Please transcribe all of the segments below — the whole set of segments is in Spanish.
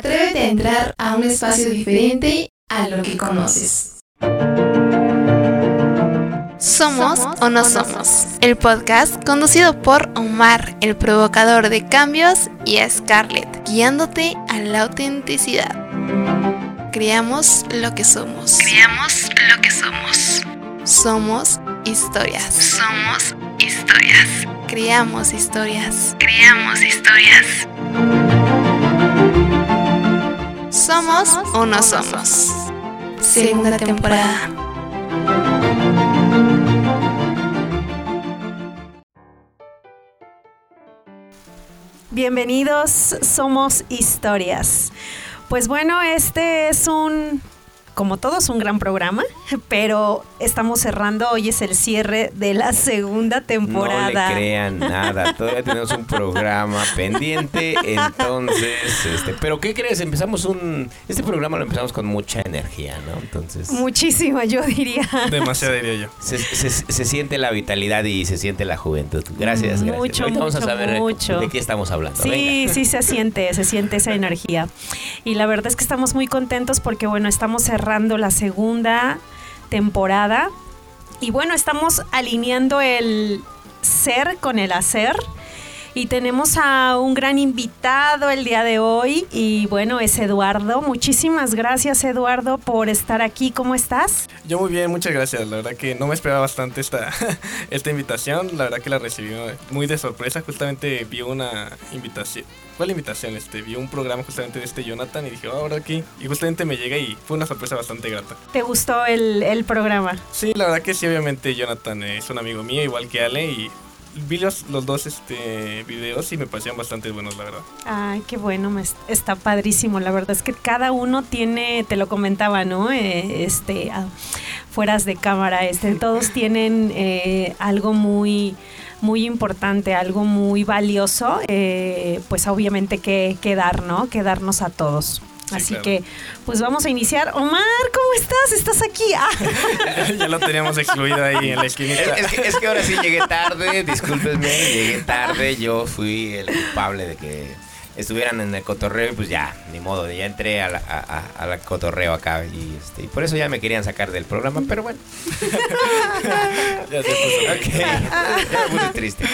Atrévete a entrar a un espacio diferente a lo que conoces. Somos o no somos, el podcast conducido por Omar, el provocador de cambios, y a Scarlett, guiándote a la autenticidad. Creamos lo que somos. Creamos lo que somos. Somos historias. Somos historias. Creamos historias. Creamos historias. Somos o no somos. Segunda temporada. Bienvenidos, somos historias. Pues bueno, este es un como todos, un gran programa, pero estamos cerrando, hoy es el cierre de la segunda temporada. No le crean nada, todavía tenemos un programa pendiente, entonces, este, pero ¿qué crees? Empezamos un, este programa lo empezamos con mucha energía, ¿no? Entonces... Muchísima, yo diría. Demasiado diría yo. Se, se, siente la vitalidad y se siente la juventud. Gracias, gracias. Mucho, vamos a saber mucho. de qué estamos hablando. Sí, sí se siente, se siente esa energía. Y la verdad es que estamos muy contentos porque, bueno, estamos cerrando la segunda temporada. Y bueno, estamos alineando el ser con el hacer. Y tenemos a un gran invitado el día de hoy y bueno, es Eduardo. Muchísimas gracias Eduardo por estar aquí. ¿Cómo estás? Yo muy bien, muchas gracias. La verdad que no me esperaba bastante esta, esta invitación. La verdad que la recibí muy de sorpresa. Justamente vi una invitación. ¿Cuál invitación? Este, vi un programa justamente de este Jonathan y dije, oh, ahora aquí. Y justamente me llega y fue una sorpresa bastante grata. ¿Te gustó el, el programa? Sí, la verdad que sí, obviamente Jonathan es un amigo mío, igual que Ale, y vi los, dos este, videos y me parecían bastante buenos, la verdad. Ay, qué bueno, me, está padrísimo. La verdad es que cada uno tiene, te lo comentaba, ¿no? Eh, este, ah, fueras de cámara, este, todos tienen eh, algo muy muy importante, algo muy valioso, eh, pues obviamente que, que dar, ¿no? Que darnos a todos. Así que, pues vamos a iniciar. Omar, ¿cómo estás? ¿Estás aquí? Ah. ya lo teníamos excluido ahí en la esquinita. Es, que, es, que, ahora sí llegué tarde, discúlpenme, llegué tarde. Yo fui el culpable de que estuvieran en el cotorreo y pues ya, ni modo, ya entré a la, cotorreo acá y, este, y por eso ya me querían sacar del programa, pero bueno. ya se puso. ya me puse triste.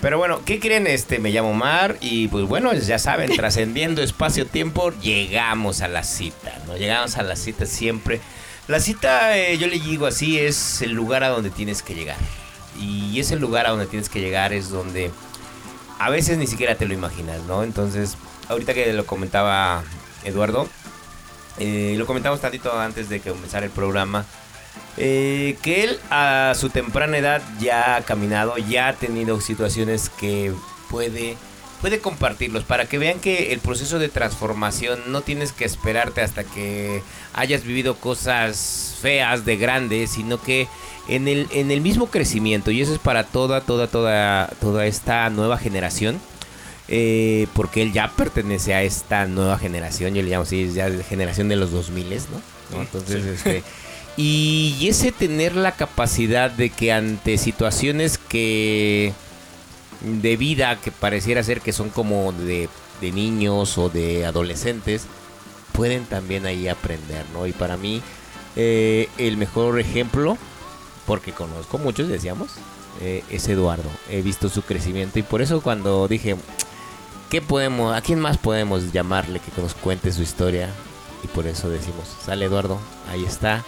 Pero bueno, ¿qué creen? Este, me llamo Mar y pues bueno, ya saben, trascendiendo espacio-tiempo, llegamos a la cita, ¿no? Llegamos a la cita siempre. La cita, eh, yo le digo así, es el lugar a donde tienes que llegar. Y ese lugar a donde tienes que llegar es donde a veces ni siquiera te lo imaginas, ¿no? Entonces, ahorita que lo comentaba Eduardo, eh, lo comentamos tantito antes de que comenzara el programa, eh, que él a su temprana edad ya ha caminado, ya ha tenido situaciones que puede, puede compartirlos para que vean que el proceso de transformación no tienes que esperarte hasta que hayas vivido cosas feas de grandes, sino que en el, en el mismo crecimiento, y eso es para toda, toda, toda, toda esta nueva generación. Eh, porque él ya pertenece a esta nueva generación, yo le llamo así, ya generación de los 2000, ¿no? Entonces, este, y ese tener la capacidad de que ante situaciones que de vida que pareciera ser que son como de, de niños o de adolescentes, pueden también ahí aprender, ¿no? Y para mí, eh, el mejor ejemplo porque conozco muchos, decíamos, eh, es Eduardo. He visto su crecimiento y por eso cuando dije, ¿qué podemos, a quién más podemos llamarle que nos cuente su historia? Y por eso decimos, sale Eduardo, ahí está,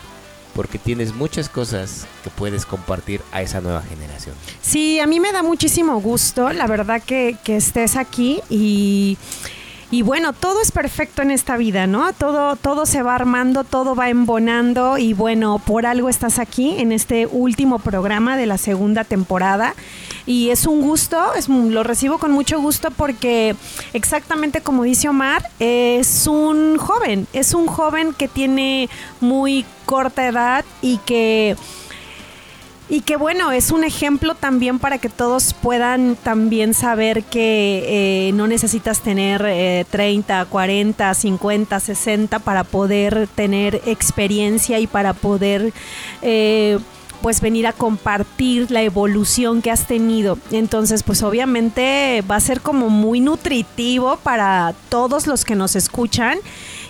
porque tienes muchas cosas que puedes compartir a esa nueva generación. Sí, a mí me da muchísimo gusto, la verdad que, que estés aquí y y bueno, todo es perfecto en esta vida, ¿no? Todo, todo se va armando, todo va embonando y bueno, por algo estás aquí en este último programa de la segunda temporada. Y es un gusto, es, lo recibo con mucho gusto porque exactamente como dice Omar, es un joven, es un joven que tiene muy corta edad y que y que bueno, es un ejemplo también para que todos puedan también saber que eh, no necesitas tener 30, 40, 50, 60 para poder tener experiencia y para poder... Eh, pues venir a compartir la evolución que has tenido. Entonces, pues obviamente va a ser como muy nutritivo para todos los que nos escuchan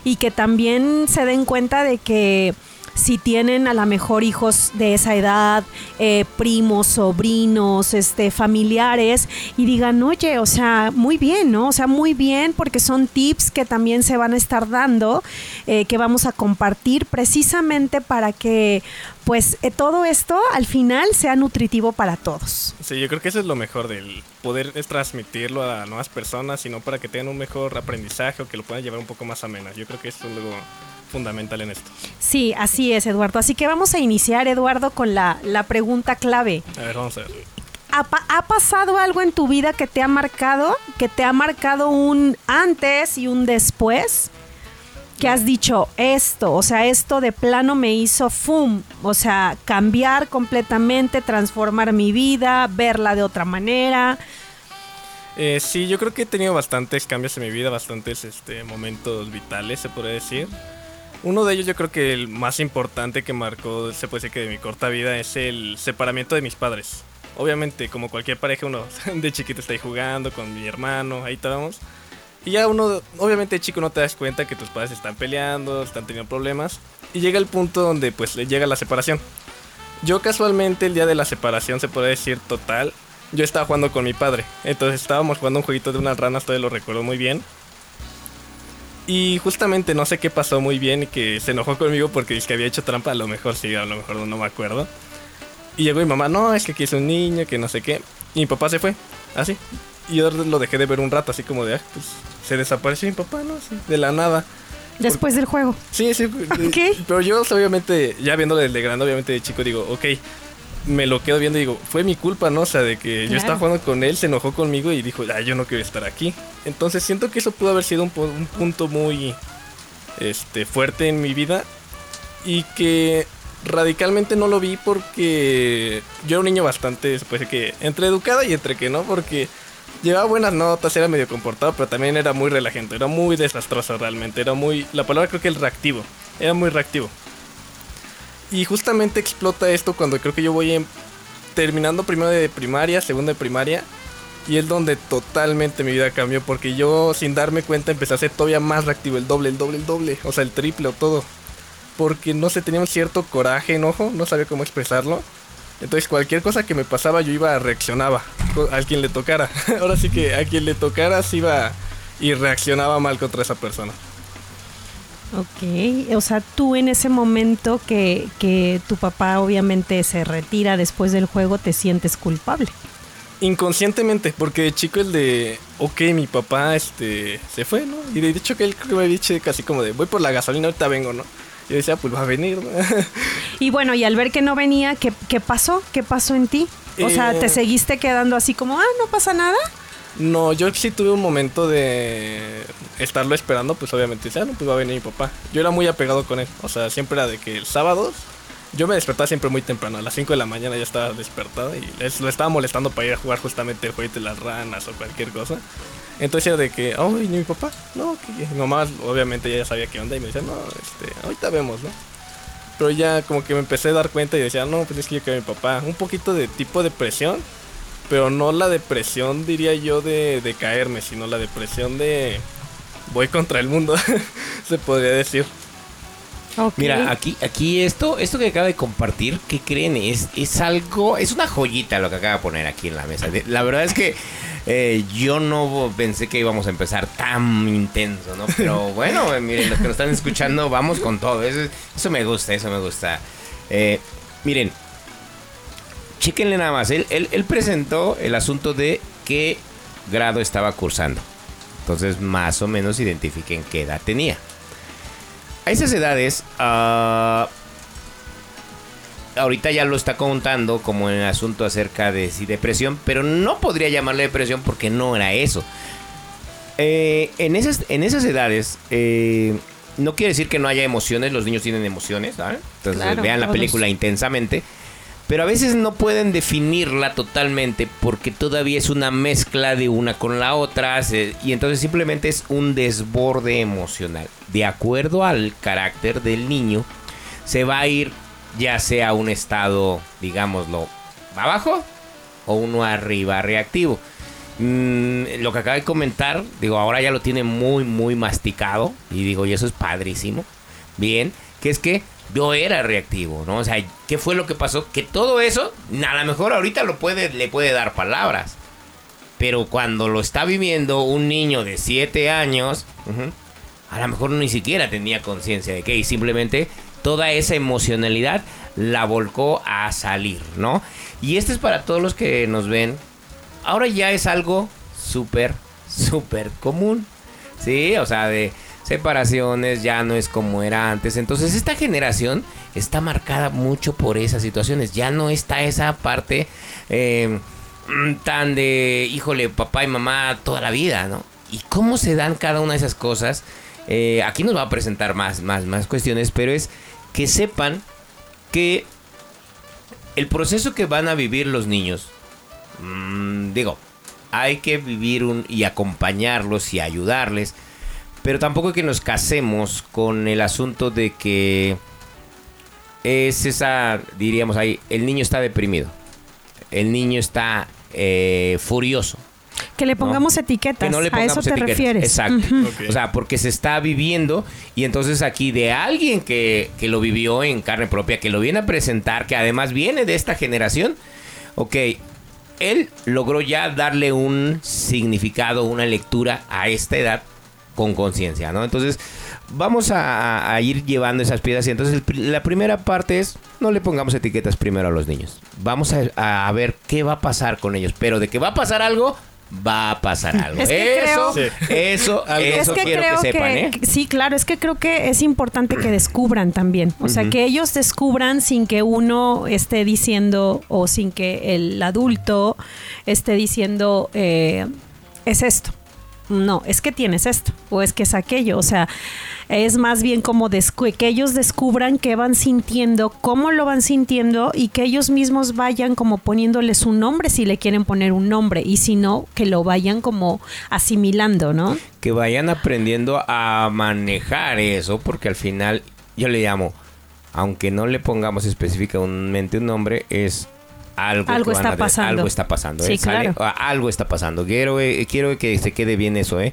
y que también se den cuenta de que si tienen a lo mejor hijos de esa edad, eh, primos, sobrinos, este, familiares, y digan, oye, o sea, muy bien, ¿no? O sea, muy bien, porque son tips que también se van a estar dando, eh, que vamos a compartir precisamente para que, pues, eh, todo esto al final sea nutritivo para todos. Sí, yo creo que eso es lo mejor del poder transmitirlo a nuevas personas, sino para que tengan un mejor aprendizaje o que lo puedan llevar un poco más amena. Yo creo que eso es fundamental en esto. Sí, así es, Eduardo. Así que vamos a iniciar, Eduardo, con la, la pregunta clave. A ver, vamos a ver. ¿Ha, pa- ha pasado algo en tu vida que te ha marcado? ¿Que te ha marcado un antes y un después? Que has dicho esto, o sea, esto de plano me hizo fum, o sea, cambiar completamente, transformar mi vida, verla de otra manera. Eh, sí, yo creo que he tenido bastantes cambios en mi vida, bastantes este, momentos vitales, se podría decir. Uno de ellos yo creo que el más importante que marcó, se puede decir que de mi corta vida, es el separamiento de mis padres. Obviamente, como cualquier pareja, uno de chiquito está ahí jugando con mi hermano, ahí estábamos. Y ya uno, obviamente chico no te das cuenta que tus padres están peleando, están teniendo problemas. Y llega el punto donde pues le llega la separación. Yo casualmente el día de la separación, se puede decir total, yo estaba jugando con mi padre. Entonces estábamos jugando un jueguito de unas ranas, todavía lo recuerdo muy bien. Y justamente no sé qué pasó muy bien y que se enojó conmigo porque dice que había hecho trampa. A lo mejor sí, a lo mejor no, no me acuerdo. Y llegó mi mamá, no, es que aquí es un niño, que no sé qué. Y mi papá se fue, así. Y yo lo dejé de ver un rato, así como de, ah, pues se desapareció mi papá, ¿no? Así, de la nada. Después del juego. Sí, sí. Ok. Pero yo, obviamente, ya viéndolo desde grande, obviamente de chico, digo, ok, me lo quedo viendo y digo, fue mi culpa, ¿no? O sea, de que yo estaba jugando con él, se enojó conmigo y dijo, ah, yo no quiero estar aquí. Entonces siento que eso pudo haber sido un, un punto muy este, fuerte en mi vida y que radicalmente no lo vi porque yo era un niño bastante, decir que entre educado y entre que no, porque llevaba buenas notas, era medio comportado, pero también era muy relajante, era muy desastroso realmente, era muy, la palabra creo que el reactivo, era muy reactivo. Y justamente explota esto cuando creo que yo voy terminando primero de primaria, segundo de primaria. Y es donde totalmente mi vida cambió porque yo sin darme cuenta empecé a ser todavía más reactivo, el doble, el doble, el doble, o sea, el triple o todo. Porque no sé, tenía un cierto coraje, enojo, no sabía cómo expresarlo. Entonces cualquier cosa que me pasaba yo iba, reaccionaba, a quien le tocara. Ahora sí que a quien le tocara sí iba y reaccionaba mal contra esa persona. Ok, o sea, tú en ese momento que, que tu papá obviamente se retira después del juego, te sientes culpable. Inconscientemente, porque de chico el de, ok, mi papá este se fue, ¿no? Y de hecho que él me había dicho casi como de, voy por la gasolina, ahorita vengo, ¿no? Y yo decía, pues va a venir, ¿no? Y bueno, y al ver que no venía, ¿qué, qué pasó? ¿Qué pasó en ti? O sea, Eh, ¿te seguiste quedando así como, ah, no pasa nada? No, yo sí tuve un momento de estarlo esperando, pues obviamente decía, "Ah, no, pues va a venir mi papá. Yo era muy apegado con él, o sea, siempre era de que el sábado yo me despertaba siempre muy temprano, a las 5 de la mañana ya estaba despertado y les- lo estaba molestando para ir a jugar justamente el jueguito de las ranas o cualquier cosa. Entonces era de que, oh, ¿y mi papá? No, que mi mamá obviamente ya sabía qué onda y me decía, no, este, ahorita vemos, ¿no? Pero ya como que me empecé a dar cuenta y decía, no, pues es que yo quiero a mi papá. Un poquito de tipo depresión, pero no la depresión, diría yo, de, de caerme, sino la depresión de voy contra el mundo, se podría decir. Mira, aquí, aquí esto, esto que acaba de compartir, ¿qué creen? Es, es algo, es una joyita lo que acaba de poner aquí en la mesa. De- La verdad es que eh, yo no pensé que íbamos a empezar tan intenso, ¿no? Pero bueno, eh, miren, los que nos están escuchando, vamos con todo. Eso, eso me gusta, eso me gusta. Eh, miren, chéquenle nada más. Él, él- él presentó el asunto de qué grado estaba cursando. Entonces, más o menos identifiquen qué edad tenía. A esas edades, ah, ahorita ya lo está contando como en el asunto acerca de si depresión, pero no podría llamarle depresión porque no era eso. Eh, en, esas, en esas edades, eh, no quiere decir que no haya emociones, los niños tienen emociones, ¿sabes? Entonces Claro, vean la todos. película intensamente. Pero a veces no pueden definirla totalmente porque todavía es una mezcla de una con la otra y entonces simplemente es un desborde emocional. De acuerdo al carácter del niño, se va a ir ya sea un estado, digámoslo, abajo o uno arriba reactivo. Mm, lo que acaba de comentar, digo, ahora ya lo tiene muy, muy masticado. Y digo, y eso es padrísimo. Bien, que es que yo era reactivo, ¿no? O sea, ¿qué fue lo que pasó? Que todo eso, a lo mejor ahorita lo puede, le puede dar palabras. Pero cuando lo está viviendo un niño de 7 años, a lo mejor ni siquiera tenía conciencia de que y simplemente toda esa emocionalidad la volcó a salir, ¿no? Y este es para todos los que nos ven. Ahora ya es algo súper, súper común. Sí, o sea, de separaciones ya no es como era antes. Entonces esta generación está marcada mucho por esas situaciones. Ya no está esa parte eh, mm, tan de, híjole, papá y mamá toda la vida, ¿no? Y cómo se dan cada una de esas cosas. Eh, aquí nos va a presentar más, más, más cuestiones, pero es que sepan que el proceso que van a vivir los niños, mm, digo, hay que vivir y acompañarlos y ayudarles, pero tampoco que nos casemos con el asunto de que es esa, diríamos ahí, el niño está deprimido, el niño está eh, furioso. Que le pongamos etiquetas. Que no le a pongamos eso te etiquetas. refieres. Exacto. O sea, porque se está viviendo y entonces aquí de alguien que, que lo vivió en carne propia, que lo viene a presentar, que además viene de esta generación, ok, él logró ya darle un significado, una lectura a esta edad con conciencia, ¿no? Entonces, vamos a, a ir llevando esas piedras y entonces el la primera parte es, no le pongamos etiquetas primero a los niños. Vamos a, a ver qué va a pasar con ellos, pero de que va a pasar algo, va a pasar algo. Es que eso, creo- eso, Algo. eso es que quiero creo que sepan, que, ¿eh? sí, claro, es que creo que es importante que descubran también, o sea, que ellos descubran sin que uno esté diciendo o sin que el adulto esté diciendo eh, es esto. No, es que tienes esto o es que es aquello, o sea, es más bien como que ellos descubran qué van sintiendo, cómo lo van sintiendo y que ellos mismos vayan como poniéndoles un nombre si le quieren poner un nombre y si no, que lo vayan como asimilando, ¿no? que vayan aprendiendo a manejar eso, porque al final yo le llamo, aunque no le pongamos específicamente un nombre, es algo, está pasando. Algo está pasando. Sí, ¿eh? Claro. Ah, Algo está pasando. Quiero, eh, quiero que se quede bien eso, ¿eh?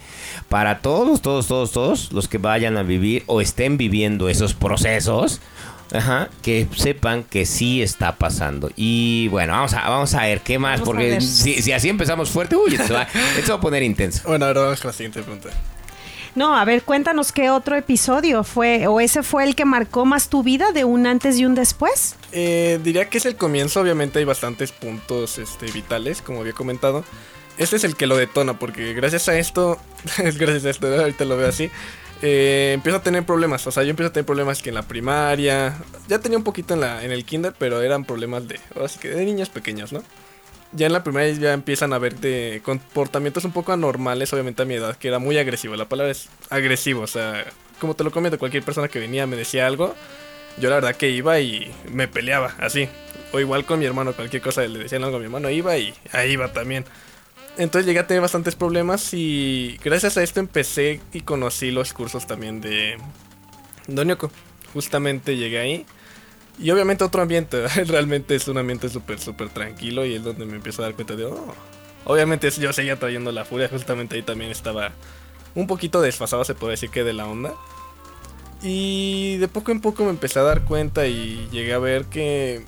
Para todos, todos, todos, todos los que vayan a vivir o estén viviendo esos procesos. Ajá, que sepan que sí está pasando. Y bueno, vamos a, vamos a ver qué más, Vamos porque si, si así empezamos fuerte, uy, esto va, esto va a poner intenso. Bueno, ahora vamos con la siguiente pregunta. No, a ver, cuéntanos qué otro episodio fue, o ese fue el que marcó más tu vida de un antes y un después. Eh, diría que es el comienzo, obviamente hay bastantes puntos este, vitales, como había comentado. Este es el que lo detona, porque gracias a esto, es gracias a esto, ahorita lo veo así, eh, empiezo a tener problemas. O sea, yo empiezo a tener problemas que en la primaria, ya tenía un poquito en, la, en el kinder, pero eran problemas de, ahora sí que de niños pequeños, ¿no? Ya en la primaria ya empiezan a ver de comportamientos un poco anormales, obviamente a mi edad, que era muy agresivo. La palabra es agresivo, o sea, como te lo comento, cualquier persona que venía me decía algo, yo la verdad que iba y me peleaba, así. O igual con mi hermano, cualquier cosa le decían algo a mi hermano, iba y ahí iba también. Entonces llegué a tener bastantes problemas y gracias a esto empecé y conocí los cursos también de Donioko. Justamente llegué ahí. Y obviamente otro ambiente, realmente es un ambiente súper, súper tranquilo y es donde me empiezo a dar cuenta de, oh, obviamente yo seguía trayendo la furia, justamente ahí también estaba un poquito desfasado, se puede decir que de la onda. Y de poco en poco me empecé a dar cuenta y llegué a ver que,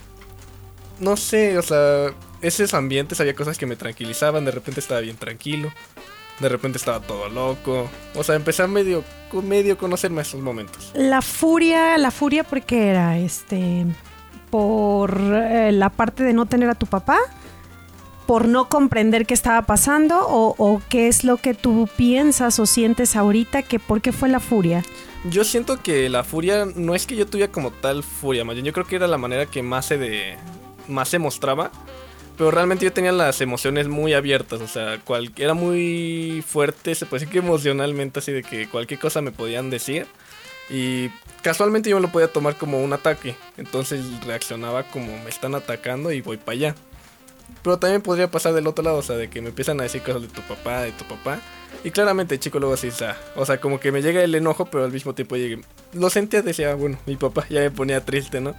no sé, o sea, esos ambientes había cosas que me tranquilizaban, de repente estaba bien tranquilo, de repente estaba todo loco, o sea, empecé a medio, medio conocerme esos momentos. La furia, la furia porque era este por eh, la parte de no tener a tu papá, por no comprender qué estaba pasando o, o qué es lo que tú piensas o sientes ahorita que por qué fue la furia. Yo siento que la furia no es que yo tuviera como tal furia, más bien yo creo que era la manera que más se de más se mostraba, pero realmente yo tenía las emociones muy abiertas, o sea, era muy fuerte, se puede decir que emocionalmente así de que cualquier cosa me podían decir y casualmente yo me lo podía tomar como un ataque, entonces reaccionaba como me están atacando y voy para allá. Pero también podría pasar del otro lado, o sea, de que me empiezan a decir cosas de tu papá, de tu papá. Y claramente el chico luego así, o sea, como que me llega el enojo, pero al mismo tiempo llegué. Lo sentía, decía, bueno, mi papá ya me ponía triste, ¿no?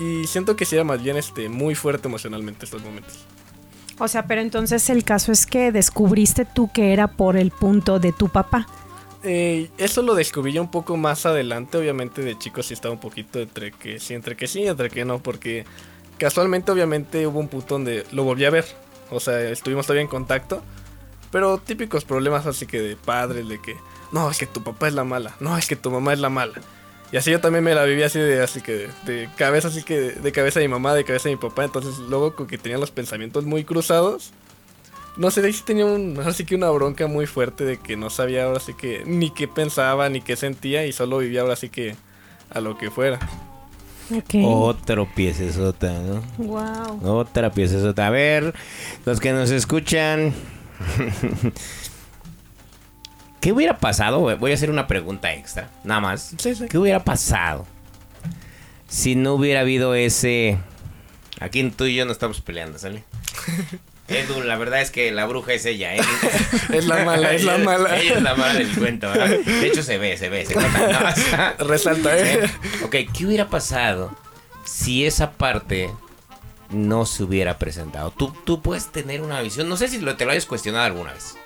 Y siento que sí era más bien este, muy fuerte emocionalmente estos momentos. O sea, pero entonces el caso es que descubriste tú que era por el punto de tu papá. Eh, eso lo descubrí ya un poco más adelante, obviamente de chicos sí estaba un poquito entre que sí, entre que sí, entre que no, porque casualmente obviamente hubo un punto donde lo volví a ver, o sea, estuvimos todavía en contacto, pero típicos problemas así que de padres, de que, no, es que tu papá es la mala, no, es que tu mamá es la mala. Y así yo también me la viví así de, así que de, cabeza, así que de, de cabeza de mi mamá, de cabeza de mi papá, entonces luego con que tenía los pensamientos muy cruzados, no sé, de ahí sí tenía un, ahora sí que una bronca muy fuerte de que no sabía ahora sí que ni qué pensaba ni qué sentía y solo vivía ahora sí que a lo que fuera. Ok. Otro piecesota, ¿no? Wow. Otra piecesota. A ver, los que nos escuchan. ¿Qué hubiera pasado? Voy a hacer una pregunta extra, nada más. Sí, sí. ¿Qué hubiera pasado si no hubiera habido ese... Aquí tú y yo no estamos peleando, ¿sale? Edu, la verdad es que la bruja es ella, ¿eh? Es la mala, es la mala. Ella es la mala del cuento, ¿verdad? De hecho, se ve, se ve, se nota. ¿no? Resalta, ¿eh? Ok, ¿qué hubiera pasado si esa parte no se hubiera presentado? Tú, tú puedes tener una visión, no sé si lo, te lo hayas cuestionado alguna vez.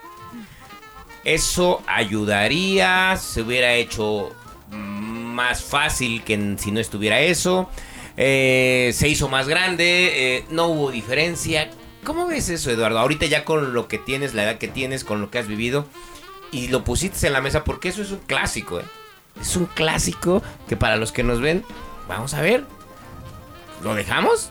Eso ayudaría, se hubiera hecho más fácil que si no estuviera eso. Eh, se hizo más grande, eh, no hubo diferencia. ¿Cómo ves eso, Eduardo? Ahorita ya con lo que tienes, la edad que tienes, con lo que has vivido, y lo pusiste en la mesa porque eso es un clásico, ¿eh? Es un clásico que para los que nos ven, vamos a ver. ¿Lo dejamos?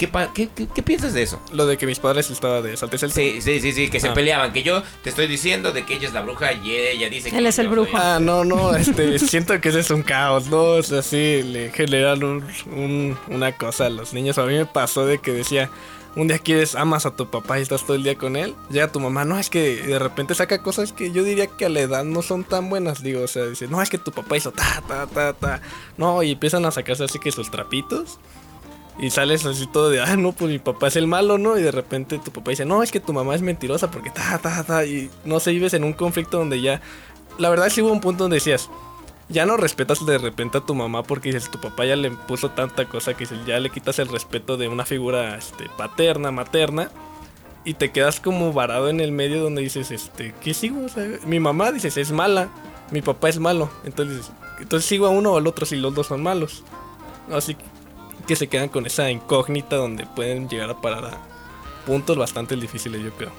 ¿Qué, pa- qué, qué- qué piensas de eso? Lo de que mis padres estaba de saltes el Sí, sí, sí, sí, que se Ah. peleaban. Que yo te estoy diciendo de que ella es la bruja y ella dice que Él es el brujo. soy- Ah, no, no, este, siento que ese es un caos, ¿no? O sea, sí, le generan un- un- una cosa a los niños. A mí me pasó de que decía, un día quieres, amas a tu papá y estás todo el día con él. Llega tu mamá, no, es que de repente saca cosas que yo diría que a la edad no son tan buenas. Digo, o sea, dice, no, es que tu papá hizo ta, ta, ta, ta. No, y empiezan a sacarse así que sus trapitos. Y sales así todo de, ah, no, pues mi papá es el malo, ¿no? Y de repente tu papá dice, no, es que tu mamá es mentirosa porque ta, ta, ta. Y no sé, vives en un conflicto donde ya. La verdad, sí hubo un punto donde decías, ya no respetas de repente a tu mamá porque dices, tu papá ya le puso tanta cosa que ya le quitas el respeto de una figura este, paterna, materna. Y te quedas como varado en el medio donde dices, este, ¿qué sigo? Mi mamá, dices, es mala. Mi papá es malo. Entonces, entonces sigo a uno o al otro si los dos son malos. Así que se quedan con esa incógnita donde pueden llegar a parar a puntos bastante difíciles, yo creo.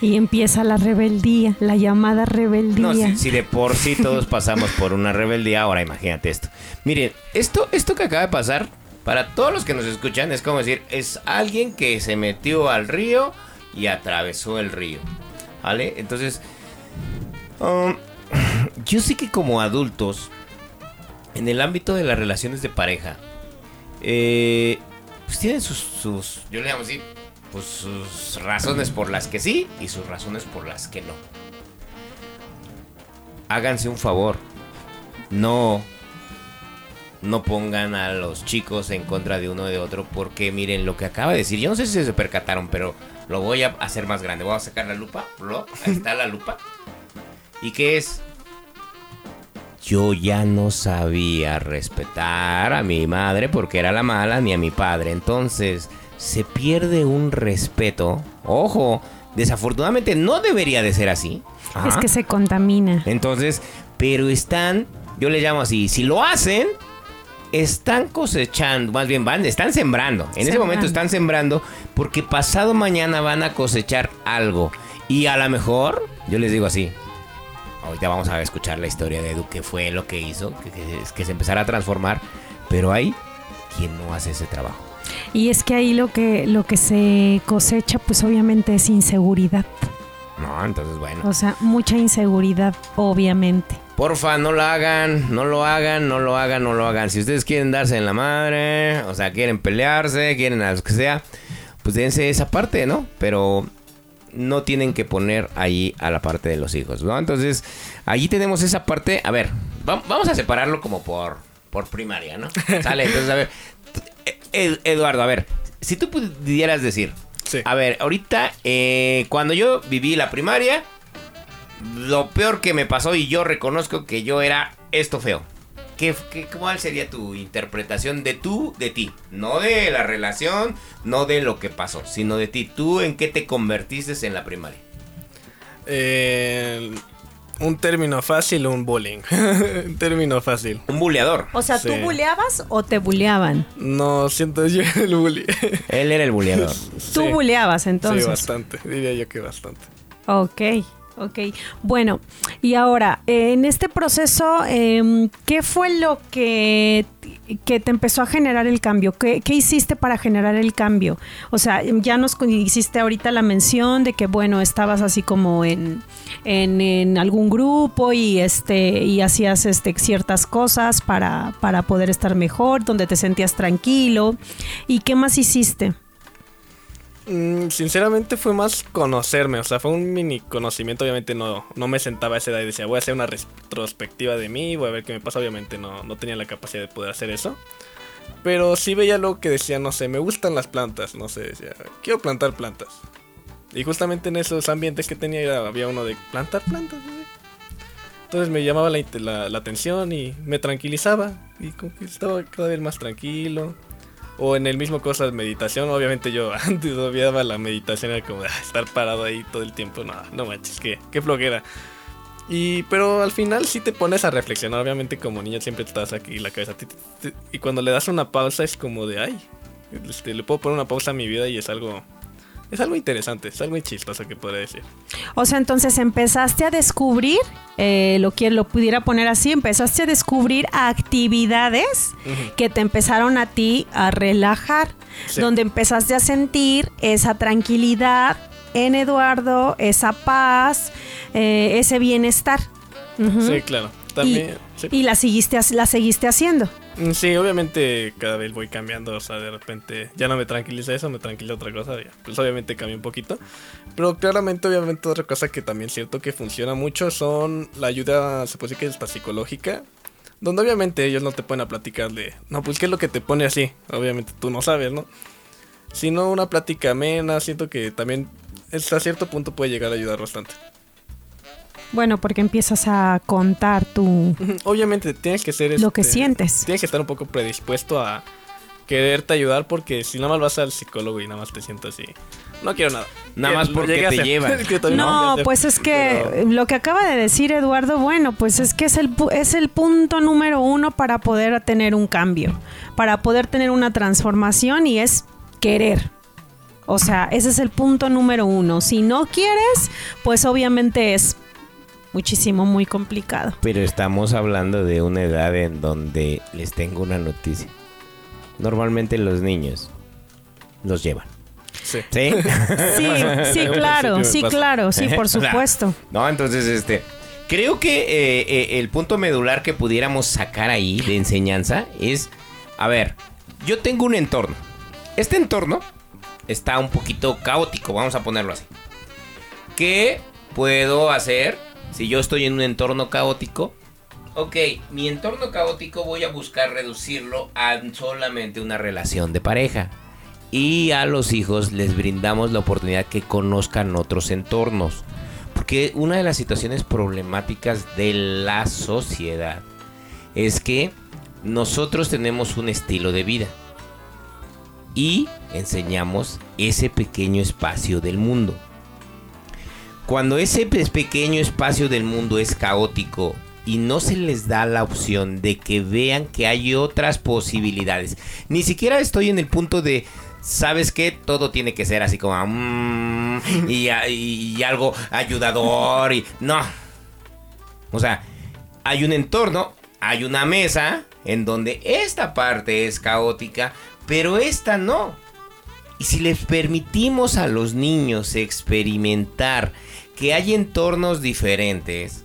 Y empieza la rebeldía, la llamada rebeldía. No, si, si de por sí todos pasamos por una rebeldía, ahora imagínate esto. Miren, esto, esto que acaba de pasar, para todos los que nos escuchan, es como decir, es alguien que se metió al río y atravesó el río. ¿Vale? Entonces, um, yo sé que como adultos, en el ámbito de las relaciones de pareja, eh, pues tienen sus, sus, yo le llamo así, pues sus razones por las que sí y sus razones por las que no. Háganse un favor, no, no pongan a los chicos en contra de uno de otro porque miren lo que acaba de decir. Yo no sé si se percataron, pero lo voy a hacer más grande. Voy a sacar la lupa, lo- ahí está la lupa. ¿Y qué es? Yo ya no sabía respetar a mi madre porque era la mala ni a mi padre. Entonces se pierde un respeto. Ojo, desafortunadamente no debería de ser así. Es que se contamina. Entonces, pero están, yo le llamo así, si lo hacen, están cosechando, más bien van, están sembrando. En ese momento están sembrando porque pasado mañana van a cosechar algo. Y a lo mejor, yo les digo así, ahorita vamos a escuchar la historia de Edu, que fue lo que hizo, que, que- que se empezara a transformar, pero hay quien no hace ese trabajo. Y es que ahí lo que, lo que se cosecha, pues obviamente es inseguridad. No, entonces bueno. O sea, mucha inseguridad, obviamente. Porfa, no lo hagan, no lo hagan, no lo hagan, no lo hagan. Si ustedes quieren darse en la madre, o sea, quieren pelearse, quieren a lo que sea, pues dense esa parte, ¿no? Pero no tienen que poner ahí a la parte de los hijos, ¿no? Entonces, allí tenemos esa parte. A ver, va- vamos a separarlo como por, por primaria, ¿no? Sale, entonces, a ver, Ed- Eduardo, a ver, si tú pudieras decir, Sí. a ver, ahorita, eh, cuando yo viví la primaria, lo peor que me pasó y yo reconozco que yo era esto feo. ¿Qué, qué, ¿cuál sería tu interpretación de tú, de ti? No de la relación, no de lo que pasó, sino de ti. ¿Tú en qué te convertiste en la primaria? Eh, un término fácil, un bullying. un término fácil. Un buleador. O sea, ¿tú Sí. buleabas o te buleaban? No siento yo el bullying. Él era el buleador. Tú Sí. buleabas entonces. Sí, bastante. Diría yo que bastante. Ok, ok. Bueno, y ahora, eh, en este proceso, em, ¿qué fue lo que, que te empezó a generar el cambio? ¿Qué, qué hiciste para generar el cambio? O sea, ya nos hiciste ahorita la mención de que, bueno, estabas así como en, en, en algún grupo y, este, y hacías este, ciertas cosas para, para poder estar mejor, donde te sentías tranquilo. ¿Y qué más hiciste? Mm, sinceramente fue más conocerme, o sea, fue un mini conocimiento, obviamente no, no me sentaba a esa edad y decía, voy a hacer una retrospectiva de mí, voy a ver qué me pasa, obviamente no, no tenía la capacidad de poder hacer eso. Pero sí veía lo que decía, no sé, me gustan las plantas, no sé, decía, quiero plantar plantas. Y justamente en esos ambientes que tenía había uno de plantar plantas. Entonces me llamaba la, la- la atención y me tranquilizaba y como que estaba cada vez más tranquilo. O en el mismo cosa de meditación, obviamente yo antes odiaba la meditación, era como ah, estar parado ahí todo el tiempo, no, no manches, qué, qué flojera. Y, pero al final sí te pones a reflexionar, obviamente como niño siempre estás aquí la cabeza. ti, ti, Y cuando le das una pausa es como de, ay, este, le puedo poner una pausa a mi vida y es algo, es algo interesante, es algo chistoso que podría decir. O sea, entonces empezaste a descubrir, eh, lo que lo pudiera poner así, empezaste a descubrir actividades que te empezaron a ti a relajar, Sí. donde empezaste a sentir esa tranquilidad en Eduardo, esa paz, eh, ese bienestar. Sí, claro. También, sí. Y la seguiste, la seguiste haciendo. Mm, Sí, obviamente cada vez voy cambiando, o sea, de repente ya no me tranquiliza eso, me tranquiliza otra cosa, pues obviamente cambié un poquito, pero claramente obviamente otra cosa que también siento que funciona mucho son la ayuda, se puede decir que hasta psicológica, donde obviamente ellos no te pueden a platicar de, no, pues qué es lo que te pone así, obviamente tú no sabes, ¿no? Sino una plática amena, siento que también hasta cierto punto puede llegar a ayudar bastante. Bueno, porque empiezas a contar tu, Obviamente tienes que ser lo que este, sientes. tienes que estar un poco predispuesto a quererte ayudar porque si nada más vas al psicólogo y nada más te sientes así, no quiero nada. Nada Que más porque te llevan. No, hacer. pues es que Pero- lo que acaba de decir Eduardo, bueno, pues es que es el, pu- es el punto número uno para poder tener un cambio, para poder tener una transformación y es querer. O sea, ese es el punto número uno. Si no quieres, pues obviamente es muchísimo, muy complicado. Pero estamos hablando de una edad en donde les tengo una noticia. Normalmente los niños los llevan. Sí. ¿Sí? Sí, sí, claro, sí, claro, sí, por supuesto. No, entonces, este. Creo que eh, eh, el punto medular que pudiéramos sacar ahí de enseñanza es. A ver, yo tengo un entorno. Este entorno está un poquito caótico, vamos a ponerlo así. ¿Qué puedo hacer si yo estoy en un entorno caótico? Ok, mi entorno caótico voy a buscar reducirlo a solamente una relación de pareja. Y a los hijos les brindamos la oportunidad que conozcan otros entornos. Porque una de las situaciones problemáticas de la sociedad es que nosotros tenemos un estilo de vida y enseñamos ese pequeño espacio del mundo. Cuando ese pe- pequeño espacio del mundo es caótico y no se les da la opción de que vean que hay otras posibilidades, ni siquiera estoy en el punto de ¿Sabes qué? Todo tiene que ser así como mm, y algo ayudador y no. O sea, hay un entorno, hay una mesa en donde esta parte es caótica, pero esta no. Y si les permitimos a los niños experimentar que hay entornos diferentes,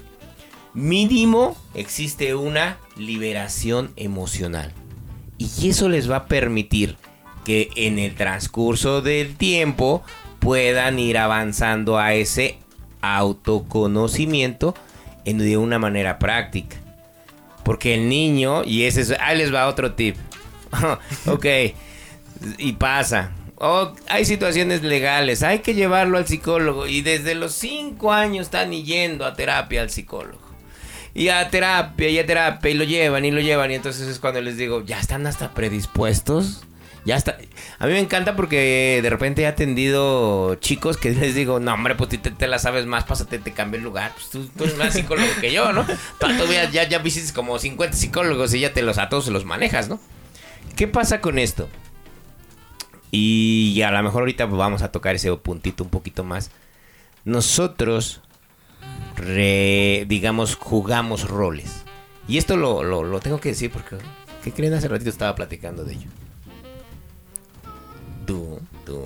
mínimo existe una liberación emocional. Y eso les va a permitir que en el transcurso del tiempo puedan ir avanzando a ese autoconocimiento en, de una manera práctica. Porque el niño, y ese es, ahí les va otro tip. ok, y pasa. Hay situaciones legales, hay que llevarlo al psicólogo. Y desde los 5 años están yendo a terapia al psicólogo. Y a terapia, y a terapia, y lo llevan, y lo llevan. Y entonces es cuando les digo, ya están hasta predispuestos. Ya está. A mí me encanta porque de repente he atendido chicos que les digo, no, hombre, pues tú te, te la sabes más, pásate, te cambio el lugar. Pues tú, eres más psicólogo que yo, ¿no? Tú todavía ya, ya visitas como 50 psicólogos y ya te los a todos los manejas, ¿no? ¿Qué pasa con esto? Y a lo mejor ahorita vamos a tocar ese puntito un poquito más. Nosotros, re- digamos, jugamos roles. Y esto lo, lo- tengo que decir porque, ¿qué creen? Hace ratito estaba platicando de ello. Tú, tú,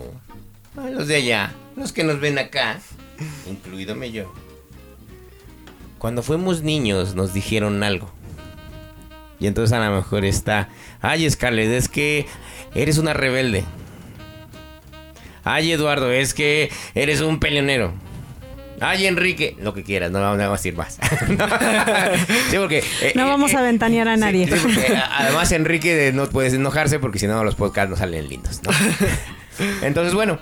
ah, los de allá, los que nos ven acá, incluídome yo. Cuando fuimos niños nos dijeron algo. Y entonces a lo mejor está, ay Scarlett, es que eres una rebelde. Ay Eduardo, es que eres un peleonero. Ay Enrique, lo que quieras, no vamos a decir más. sí, porque, eh, No eh, vamos a eh, ventanear a nadie. sí, porque, además Enrique no puedes enojarse porque si no los podcasts no salen lindos. ¿no? Entonces bueno,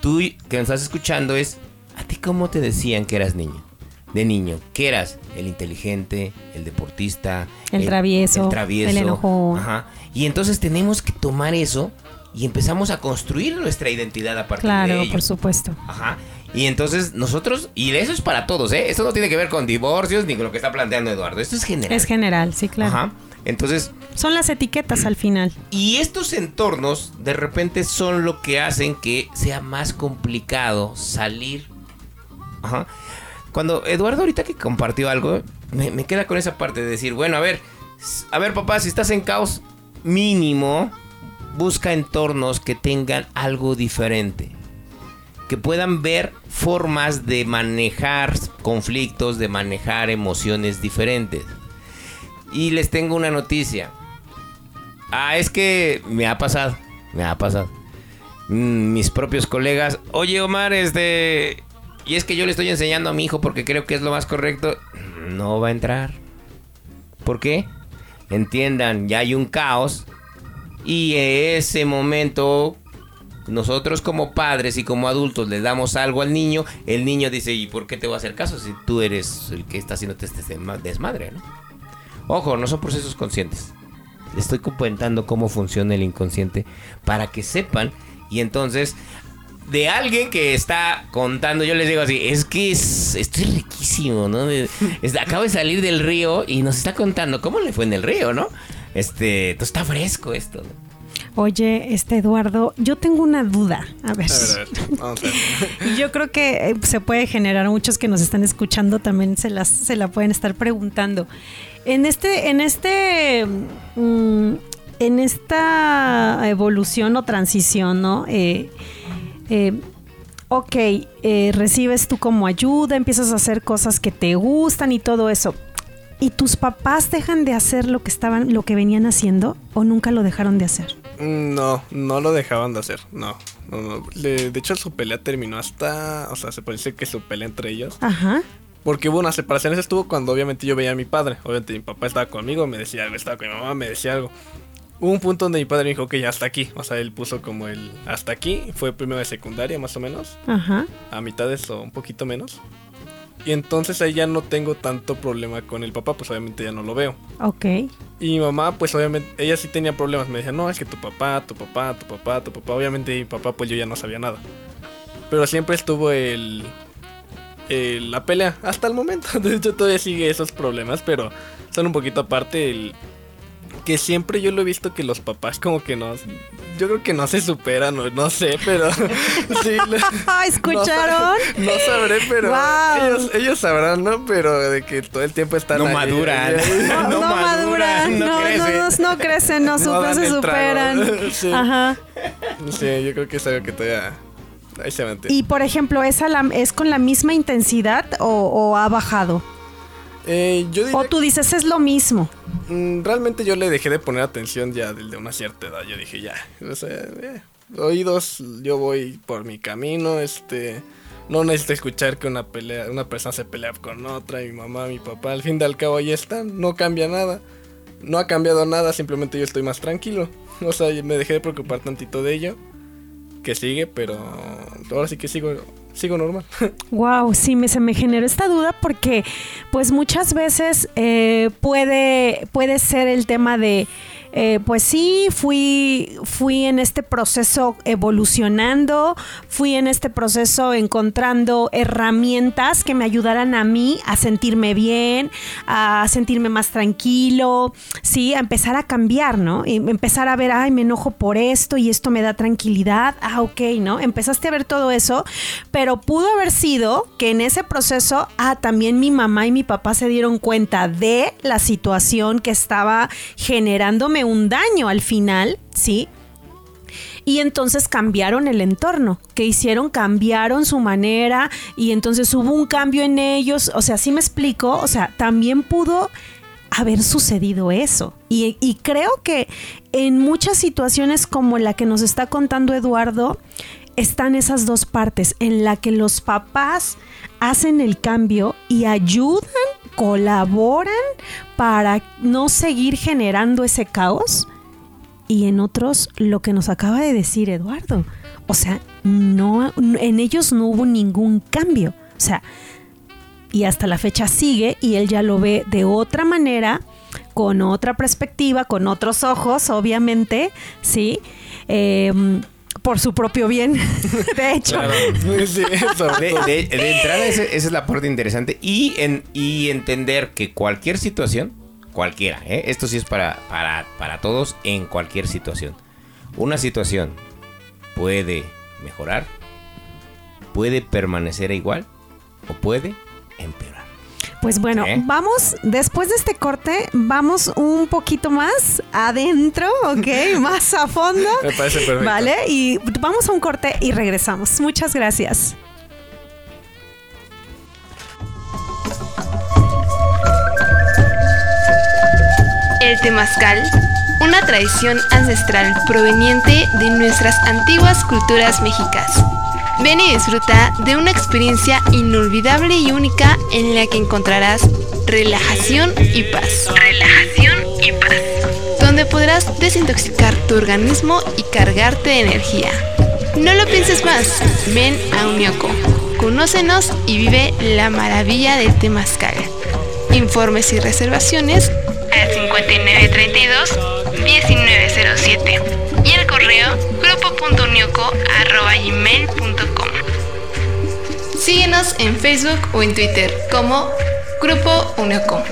tú que me estás escuchando es, ¿a ti cómo te decían que eras niño? De niño, ¿qué eras? El inteligente, el deportista, El travieso, el, travieso, el enojón. Ajá. Y entonces tenemos que tomar eso y empezamos a construir nuestra identidad a partir de Claro, ello. por supuesto. Ajá. Y entonces nosotros, y eso es para todos, ¿eh? Esto no tiene que ver con divorcios ni con lo que está planteando Eduardo. Esto es general. Es general, sí, claro. Ajá. Entonces, Son las etiquetas al final. y estos entornos de repente son lo que hacen que sea más complicado salir. Ajá. Cuando Eduardo ahorita que compartió algo, me, me queda con esa parte de decir, bueno, a ver, a ver papá, si estás en caos mínimo, busca entornos que tengan algo diferente. Que puedan ver formas de manejar conflictos, de manejar emociones diferentes. Y les tengo una noticia. Ah, es que me ha pasado, me ha pasado. Mm, mis propios colegas, oye Omar, este... Y es que yo le estoy enseñando a mi hijo porque creo que es lo más correcto. No va a entrar. ¿Por qué? Entiendan, ya hay un caos. Y ese momento, nosotros como padres y como adultos le damos algo al niño. El niño dice, ¿y por qué te voy a hacer caso si tú eres el que está haciendo este desma- desmadre? Ojo, no son procesos conscientes. Estoy comentando cómo funciona el inconsciente para que sepan. Y entonces, de alguien que está contando, yo les digo así, es que es, esto es riquísimo, ¿no? Acabo de salir del río y nos está contando cómo le fue en el río, ¿no? Este, entonces está fresco esto, ¿no? Oye, este Eduardo, yo tengo una duda. A ver. A ver, a ver, vamos a ver. Y yo creo que eh, se puede generar, muchos que nos están escuchando también se, las, se la pueden estar preguntando. En este, en este, mm, en esta evolución o transición, ¿no? Eh, eh, ok, eh, recibes tú como ayuda, empiezas a hacer cosas que te gustan y todo eso. ¿Y tus papás dejan de hacer lo que estaban, lo que venían haciendo o nunca lo dejaron de hacer? Mm, No, no lo dejaban de hacer, no. no, no. Le- de hecho, su pelea terminó hasta. O sea, se parece que su pelea entre ellos. Ajá. Porque hubo una separación. Eso estuvo cuando obviamente yo veía a mi padre. Obviamente mi papá estaba conmigo, me decía algo. Estaba con mi mamá, me decía algo. Hubo un punto donde mi padre me dijo que ya hasta aquí. O sea, él puso como el hasta aquí. Fue primero de secundaria, más o menos. Ajá. A mitades o un poquito menos. Y entonces ahí ya no tengo tanto problema con el papá, pues obviamente ya no lo veo. Ok. Y mi mamá, pues obviamente, ella sí tenía problemas. Me decía, no, es que tu papá, tu papá, tu papá, tu papá. Obviamente mi papá, pues yo ya no sabía nada. Pero siempre estuvo el, el- la pelea, hasta el momento. De hecho, todavía sigue esos problemas, pero son un poquito aparte. El, que siempre yo lo he visto que los papás como que no... Yo creo que no se superan, o no sé, pero... sí, ¿Escucharon? no, no sabré, pero ellos, ellos sabrán, ¿no? Pero de que todo el tiempo están No ahí, maduran. ahí. No, No no maduran, no no, no, crecen. no, no crecen, no, No no se superan. Sí. Ajá. Sí, yo creo que es algo que todavía. Ahí se mantiene. Y por ejemplo, ¿es, a la- ¿es con la misma intensidad o, o ha bajado? Eh, yo diría O tú dices, es lo mismo. mm, realmente yo le dejé de poner atención ya desde una cierta edad. Yo dije, ya, o sea, eh, oídos, yo voy por mi camino, este. No necesito escuchar que una pelea, una persona se pelea con otra, mi mamá, mi papá, al fin y al cabo ahí están, no cambia nada. No ha cambiado nada, simplemente yo estoy más tranquilo. O sea, me dejé de preocupar tantito de ello. Que sigue, pero ahora sí que sigo sigo normal. Wow, sí, me, se me generó esta duda porque pues muchas veces eh, puede, puede ser el tema de eh, pues sí, fui, fui en este proceso evolucionando, fui en este proceso encontrando herramientas que me ayudaran a mí a sentirme bien, a sentirme más tranquilo, sí, a empezar a cambiar, ¿no? Y empezar a ver, ay, me enojo por esto y esto me da tranquilidad, ah, ok, ¿no? Empezaste a ver todo eso, pero pudo haber sido que en ese proceso, ah, también mi mamá y mi papá se dieron cuenta de la situación que estaba generándome un daño al final, ¿sí? Y entonces cambiaron el entorno, que hicieron, cambiaron su manera y entonces hubo un cambio en ellos, o sea, sí me explico, o sea, también pudo haber sucedido eso. Y, y, creo que en muchas situaciones como la que nos está contando Eduardo, están esas dos partes, en la que los papás hacen el cambio y ayudan colaboran para no seguir generando ese caos y en otros lo que nos acaba de decir Eduardo. O sea, no en ellos no hubo ningún cambio. O sea, y hasta la fecha sigue y él ya lo ve de otra manera, con otra perspectiva, con otros ojos, obviamente, ¿sí? Eh, por su propio bien, de hecho. de, entrada, esa, es la parte interesante. Y, en, y entender que cualquier situación, cualquiera, ¿eh? esto sí es para, para, para todos en cualquier situación. Una situación puede mejorar, puede permanecer igual o puede empeorar. Pues bueno, ¿Eh? vamos, después de este corte, vamos un poquito más adentro, ¿ok? más a fondo. Me parece perfecto. Vale, y vamos a un corte y regresamos. Muchas gracias. El temazcal, una tradición ancestral proveniente de nuestras antiguas culturas mexicas Ven y disfruta de una experiencia inolvidable y única en la que encontrarás relajación y paz. Relajación y paz. Donde podrás desintoxicar tu organismo y cargarte de energía. No lo pienses más, ven a Unioco, conócenos y vive la maravilla del Temazcal. Informes y reservaciones al 5932 1907 y el correo grupo.unioco.gmail.com Síguenos en Facebook o en Twitter como Grupo Unioco.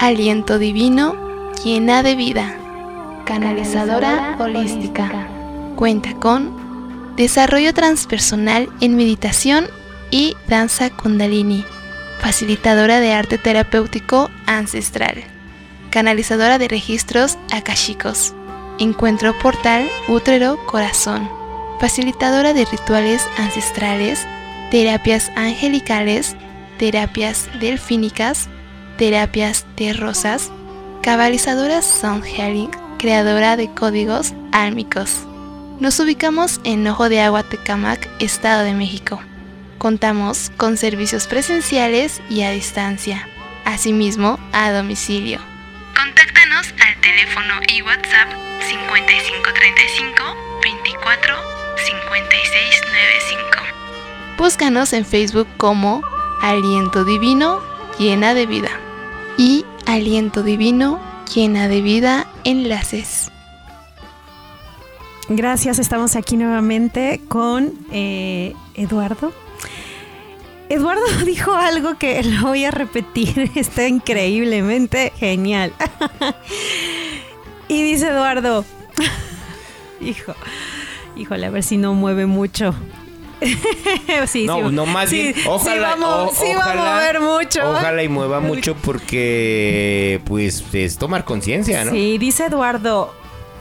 Aliento divino llena de vida. Canalizadora holística. Cuenta con desarrollo transpersonal en meditación y danza kundalini facilitadora de arte terapéutico ancestral, canalizadora de registros akashicos, encuentro portal útero corazón, facilitadora de rituales ancestrales, terapias angelicales, terapias delfínicas, terapias de rosas, cabalizadora sound healing, creadora de códigos álmicos. Nos ubicamos en Ojo de Agua Tecamac, Estado de México. Contamos con servicios presenciales y a distancia, asimismo a domicilio. Contáctanos al teléfono y WhatsApp 5535 24 56 95. Búscanos en Facebook como Aliento Divino Llena de Vida y Aliento Divino Llena de Vida Enlaces. Gracias, estamos aquí nuevamente con eh, Eduardo Eduardo dijo algo que lo voy a repetir, está increíblemente genial. y dice Eduardo, hijo, híjole, a ver si no mueve mucho. sí, no, no más bien, ojalá, vamos, a mover mucho. Ojalá y mueva mucho porque, pues, es tomar conciencia, ¿no? Sí, dice Eduardo,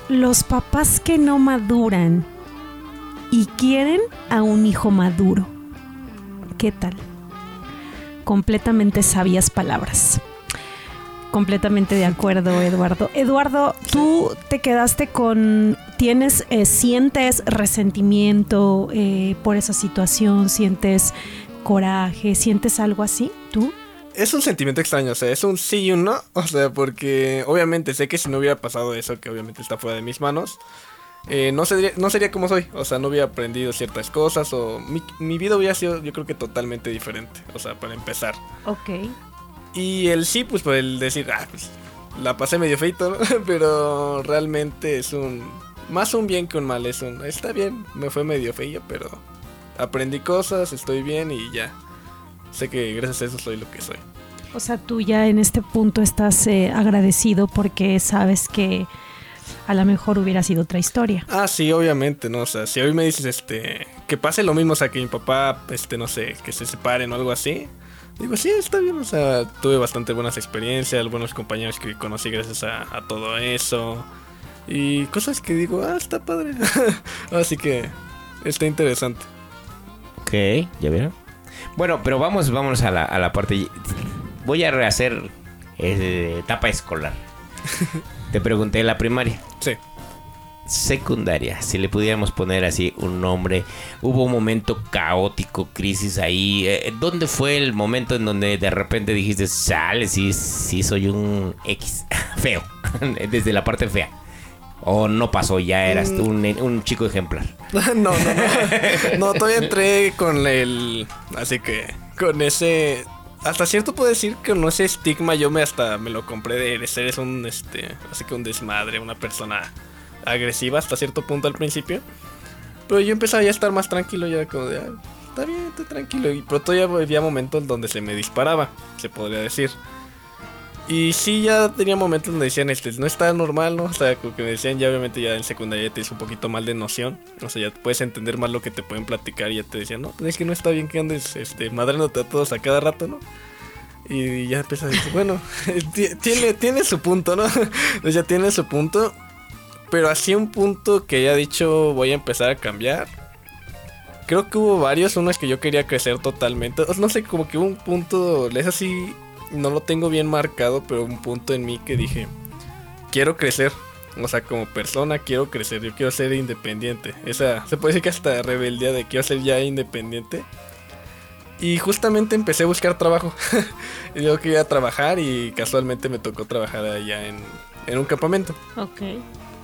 los papás que no maduran y quieren a un hijo maduro ¿Qué tal? Completamente sabias palabras. Completamente de acuerdo, Eduardo. Eduardo, tú te quedaste con, tienes, eh, sientes resentimiento eh, por esa situación, sientes coraje, sientes algo así, tú? es un sentimiento extraño, o sea, es un sí y un no, o sea, porque obviamente sé que si no hubiera pasado eso, que obviamente está fuera de mis manos, eh, no, sería, no sería como soy, o sea, no hubiera aprendido ciertas cosas o mi, mi vida hubiera sido yo creo que totalmente diferente, o sea, para empezar. Ok. Y el sí, pues por el decir, ah, pues la pasé medio feito, ¿no? pero realmente es un, más un bien que un mal, es un, está bien, me fue medio feo, pero aprendí cosas, estoy bien y ya. Sé que gracias a eso soy lo que soy. O sea, tú ya en este punto estás eh, agradecido porque sabes que a lo mejor hubiera sido otra historia. Ah, sí, obviamente, ¿no? O sea, si hoy me dices, este, que pase lo mismo, o sea, que mi papá, este, no sé, que se separen o algo así, digo, sí, está bien, o sea, tuve bastante buenas experiencias, buenos compañeros que conocí gracias a, a todo eso, y cosas que digo, ah, está padre. Así que está interesante. Ok, ¿ya vieron? Bueno, pero vamos, vamos a la, a la parte. Voy a rehacer eh, etapa escolar. Te pregunté la primaria. Sí. Secundaria, si le pudiéramos poner así un nombre, hubo un momento caótico, crisis ahí. eh, ¿Dónde fue el momento en donde de repente dijiste, sale, sí, sí soy un X, feo, desde la parte fea? ¿O no pasó, ya eras tú un, un chico ejemplar? no, no, no. No, todavía entré con el. Así que. Con ese. Hasta cierto puedo decir que con ese estigma yo me hasta me lo compré de ser es un este. Así que un desmadre, una persona agresiva hasta cierto punto al principio. Pero yo empezaba ya a estar más tranquilo, ya como de. "Ah, está bien, estoy tranquilo. Y pero todavía había momentos donde se me disparaba, se podría decir. Y sí, ya tenía momentos donde decían, este, no está normal, ¿no? O sea, como que me decían, ya obviamente ya en secundaria ya tienes un poquito más de noción. O sea, ya puedes entender más lo que te pueden platicar y ya te decían, no, es que no está bien que andes, este, madrándote a todos a cada rato, ¿no? Y ya empiezas a decir, bueno, ti- tiene, tiene su punto, ¿no? o sea, tiene su punto. Pero así un punto que ya he dicho, voy a empezar a cambiar. Creo que hubo varios, uno es que yo quería crecer totalmente. No sé, como que hubo un punto, es así, no lo tengo bien marcado, pero un punto en mí que dije, quiero crecer. O sea, como persona quiero crecer, yo quiero ser independiente. Esa, se puede decir que hasta rebeldía de quiero ser ya independiente. Y justamente empecé a buscar trabajo. Yo quería trabajar y casualmente me tocó trabajar allá en, en un campamento. Ok.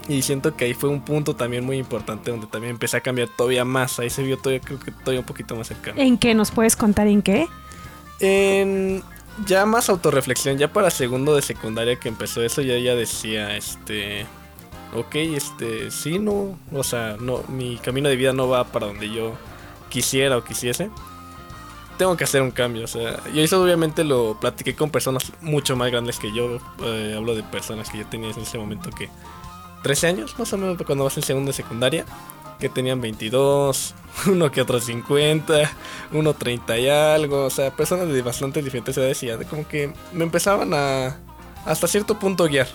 Y siento que ahí fue un punto también muy importante donde también empecé a cambiar todavía más. Ahí se vio todavía, creo que todavía un poquito más cercano. ¿En qué nos puedes contar en qué? En ya más autorreflexión, ya para segundo de secundaria que empezó eso, ya ya decía, este, ok, este, sí, no, o sea, no, mi camino de vida no va para donde yo quisiera o quisiese. Tengo que hacer un cambio, o sea, y eso obviamente lo platiqué con personas mucho más grandes que yo. eh, hablo de personas que yo tenía en ese momento que 13 años, más o menos, cuando vas en segundo de secundaria, que tenían 22, uno que otro 50, uno 30 y algo, o sea, personas de bastantes diferentes edades y ya como que me empezaban a hasta cierto punto guiar.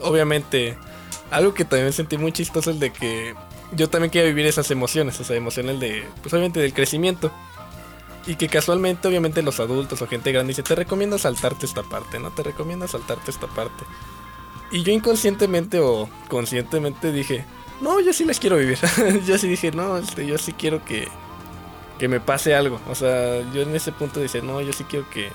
Obviamente, algo que también sentí muy chistoso es de que yo también quería vivir esas emociones, esas emociones de, pues obviamente del crecimiento. Y que casualmente, obviamente, los adultos o gente grande dice, te recomiendo saltarte esta parte, ¿no? Te recomiendo saltarte esta parte. Y yo inconscientemente o conscientemente dije, no, yo sí las quiero vivir. yo sí dije, no, este, yo sí quiero que, que me pase algo. O sea, yo en ese punto dije, no, yo sí quiero que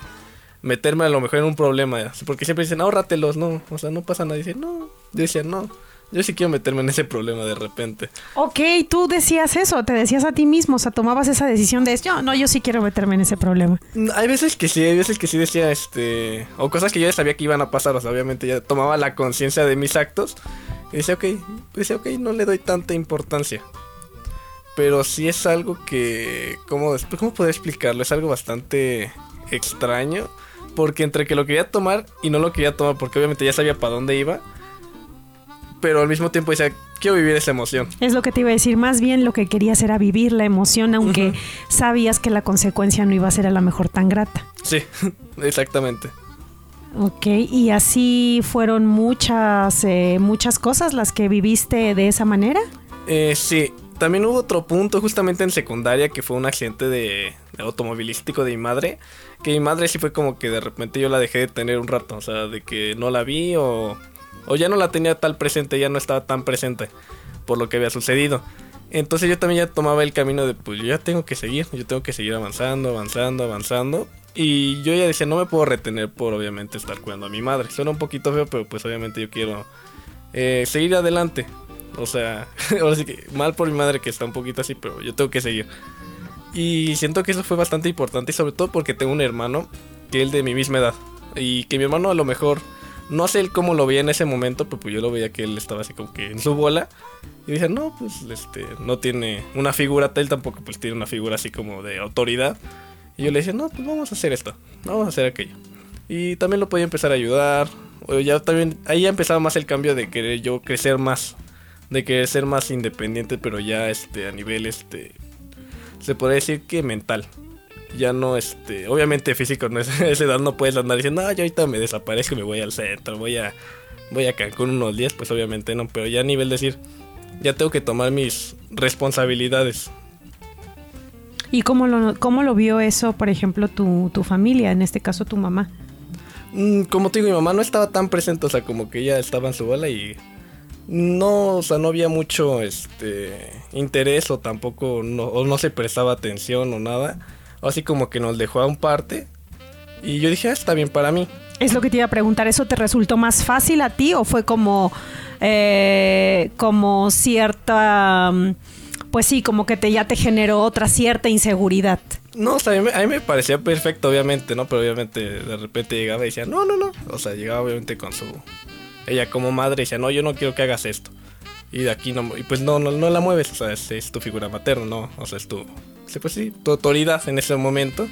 meterme a lo mejor en un problema. Porque siempre dicen, ahórratelos, no. O sea, no pasa nada. Dice, no. Yo no. Yo sí quiero meterme en ese problema de repente. Ok, tú decías eso, te decías a ti mismo, o sea, tomabas esa decisión de, yo, no, yo sí quiero meterme en ese problema. Mm, Hay veces que sí, hay veces que sí decía, este, o cosas que yo ya sabía que iban a pasar, o sea, obviamente ya tomaba la conciencia de mis actos y decía, ok, decía, ok, no le doy tanta importancia. Pero sí es algo que, ¿cómo, ¿cómo poder explicarlo? Es algo bastante extraño, porque entre que lo quería tomar y no lo quería tomar, porque obviamente ya sabía para dónde iba, pero al mismo tiempo decía, quiero vivir esa emoción. Es lo que te iba a decir, más bien lo que querías era vivir la emoción, aunque sabías que la consecuencia no iba a ser a lo mejor tan grata. Sí, exactamente. Ok, y así fueron muchas, eh, muchas cosas las que viviste de esa manera. Eh, sí, también hubo otro punto justamente en secundaria que fue un accidente de, de automovilístico de mi madre. Que mi madre sí fue como que de repente yo la dejé de tener un rato, o sea, de que no la vi o, o ya no la tenía tal presente, ya no estaba tan presente por lo que había sucedido. Entonces yo también ya tomaba el camino de, pues yo ya tengo que seguir, yo tengo que seguir avanzando, avanzando, avanzando. Y yo ya decía, no me puedo retener por obviamente estar cuidando a mi madre. Suena un poquito feo, pero pues obviamente yo quiero eh, seguir adelante. O sea, ahora sí que mal por mi madre que está un poquito así, pero yo tengo que seguir. Y siento que eso fue bastante importante, y sobre todo porque tengo un hermano que es de mi misma edad. Y que mi hermano a lo mejor, no sé cómo lo veía en ese momento, pero pues yo lo veía que él estaba así como que en su bola. Y dije, no, pues este, no tiene una figura, él tampoco pues tiene una figura así como de autoridad. Y yo le decía, no, pues vamos a hacer esto, vamos a hacer aquello. Y también lo podía empezar a ayudar. O ya también, ahí ya empezaba más el cambio de querer yo crecer más. De querer ser más independiente, pero ya este, a nivel, este, se podría decir que mental. Ya no, este, obviamente físico, no es, a esa edad no puedes andar diciendo, no, yo ahorita me desaparezco y me voy al centro, voy a, voy a Cancún unos días, pues obviamente no, pero ya a nivel decir, ya tengo que tomar mis responsabilidades. ¿Y cómo lo, cómo lo vio eso, por ejemplo, tu, tu familia, en este caso tu mamá? Mm, como te digo, mi mamá no estaba tan presente, o sea, como que ella estaba en su bola y no, o sea, no había mucho este interés o tampoco no, o no se prestaba atención o nada. Así como que nos dejó a un parte. Y yo dije, ah, está bien para mí. Es lo que te iba a preguntar, ¿eso te resultó más fácil a ti o fue como, eh, como cierta, mm, pues sí, como que te, ya te generó otra cierta inseguridad? No, o sea, a mí, me- a mí me parecía perfecto, obviamente, ¿no? Pero obviamente de repente llegaba y decía, no, no, no. O sea, llegaba obviamente con su... Ella como madre decía, no, yo no quiero que hagas esto. Y de aquí no... Y pues no, no, no la mueves, o sea, es, es tu figura materna, ¿no? O sea, es tu... Pues sí, tu autoridad en ese momento.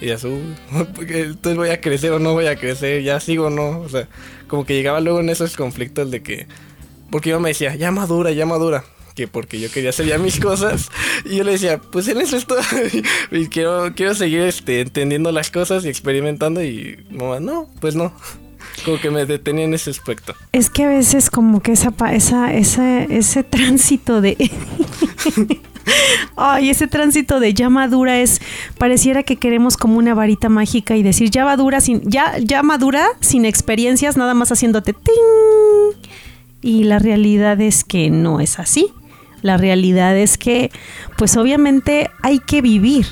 Y ya, "Uy, porque entonces voy a crecer o no voy a crecer, ya sigo o no. O sea, como que llegaba luego en esos conflictos de que... Porque yo me decía, ya madura, ya madura. Que porque yo quería hacer ya mis cosas. Y yo le decía, pues en eso estoy. y quiero, quiero seguir este, entendiendo las cosas y experimentando. Y mamá, no, pues no. Como que me detenía en ese aspecto. Es que a veces como que esa, esa, esa, ese tránsito de... Ay, ese tránsito de ya madura es, pareciera que queremos como una varita mágica y decir ya madura sin, ya, ya madura sin experiencias, nada más haciéndote ting. Y la realidad es que no es así. La realidad es que, pues obviamente hay que vivir.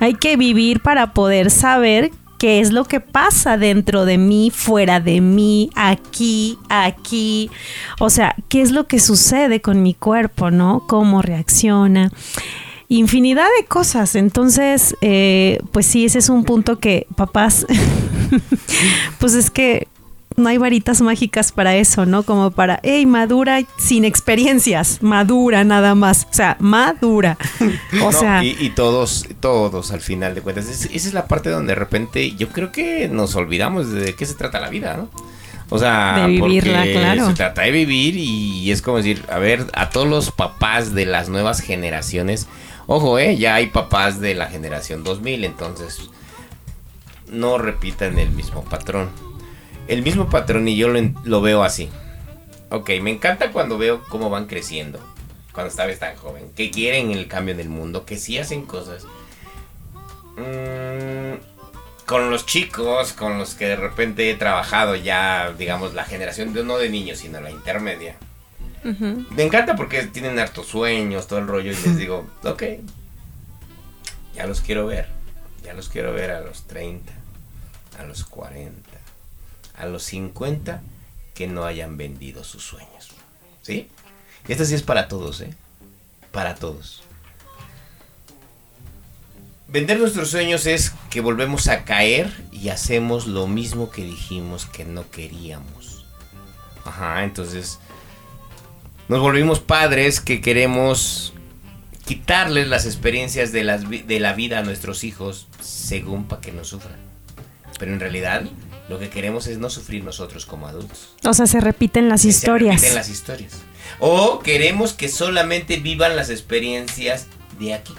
Hay que vivir para poder saber qué es lo que pasa dentro de mí, fuera de mí, aquí, aquí. O sea, qué es lo que sucede con mi cuerpo, ¿no? Cómo reacciona. Infinidad de cosas. Entonces, eh, pues sí, ese es un punto que, papás, pues es que no hay varitas mágicas para eso, ¿no? Como para, hey, madura sin experiencias, madura nada más, o sea, madura. O No, sea, y, y todos, todos al final de cuentas. Es- esa es la parte donde de repente yo creo que nos olvidamos de qué se trata la vida, ¿no? O sea, De vivirla, porque claro. se trata de vivir y es como decir, a ver, a todos los papás de las nuevas generaciones, ojo, eh, ya hay papás de la generación 2000, entonces no repitan el mismo patrón. El mismo patrón y yo lo, veo así. Ok, me encanta cuando veo cómo van creciendo. Cuando estabas tan joven. Que quieren el cambio en el mundo. Que sí hacen cosas. Mm, con los chicos, con los que de repente he trabajado ya, digamos, la generación no de niños, sino la intermedia. Me encanta porque tienen hartos sueños, todo el rollo, y les digo, ok, ya los quiero ver. Ya los quiero ver a los 30, a los 40, a los 50, que no hayan vendido sus sueños. ¿Sí? Y esto sí es para todos, ¿eh? Para todos. Vender nuestros sueños es que volvemos a caer y hacemos lo mismo que dijimos que no queríamos. Ajá, entonces nos volvimos padres que queremos quitarles las experiencias de, las de la vida a nuestros hijos según para que no sufran. Pero en realidad lo que queremos es no sufrir nosotros como adultos. o sea, se repiten las Que se historias. repiten las historias. O queremos que solamente vivan las experiencias de aquí.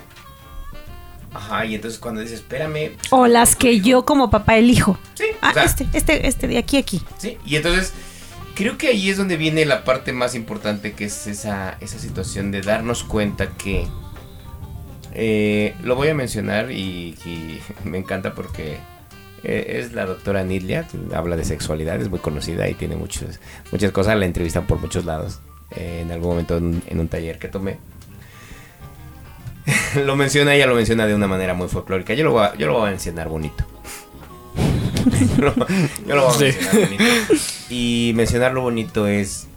Ajá, y entonces cuando dices, espérame. pues, O las que hijo". yo como papá elijo. Sí, Ah, o sea, este, este, este de aquí aquí. Sí, y entonces creo que ahí es donde viene la parte más importante, que es esa, esa situación de darnos cuenta que eh, lo voy a mencionar y, y me encanta porque es la doctora Nidlia, habla de sexualidad, es muy conocida y tiene muchos, muchas cosas, la entrevistan por muchos lados, eh, en algún momento en, en un taller que tomé. lo menciona, ella lo menciona de una manera muy folclórica, yo lo voy a, yo lo voy a mencionar bonito. Yo lo voy a Sí. mencionar bonito. Y mencionar lo bonito es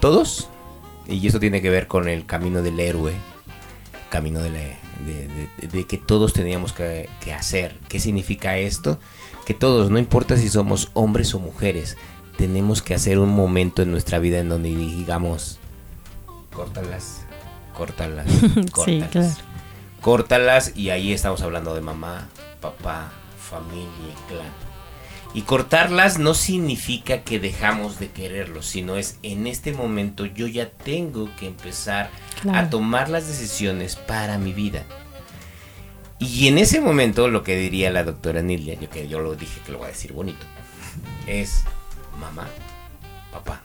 todos, y eso tiene que ver con el camino del héroe, camino de, la- de- de- de que todos teníamos que, que hacer. ¿Qué significa esto? Que todos, no importa si somos hombres o mujeres, tenemos que hacer un momento en nuestra vida en donde digamos, córtalas, córtalas, córtalas. claro. Córtalas y ahí estamos hablando de mamá, papá, familia, clan. Y cortarlas no significa que dejamos de quererlos, sino es en este momento yo ya tengo que empezar a tomar las decisiones para mi vida. Y en ese momento lo que diría la doctora Nilia, yo que yo lo dije que lo voy a decir bonito, es mamá, papá.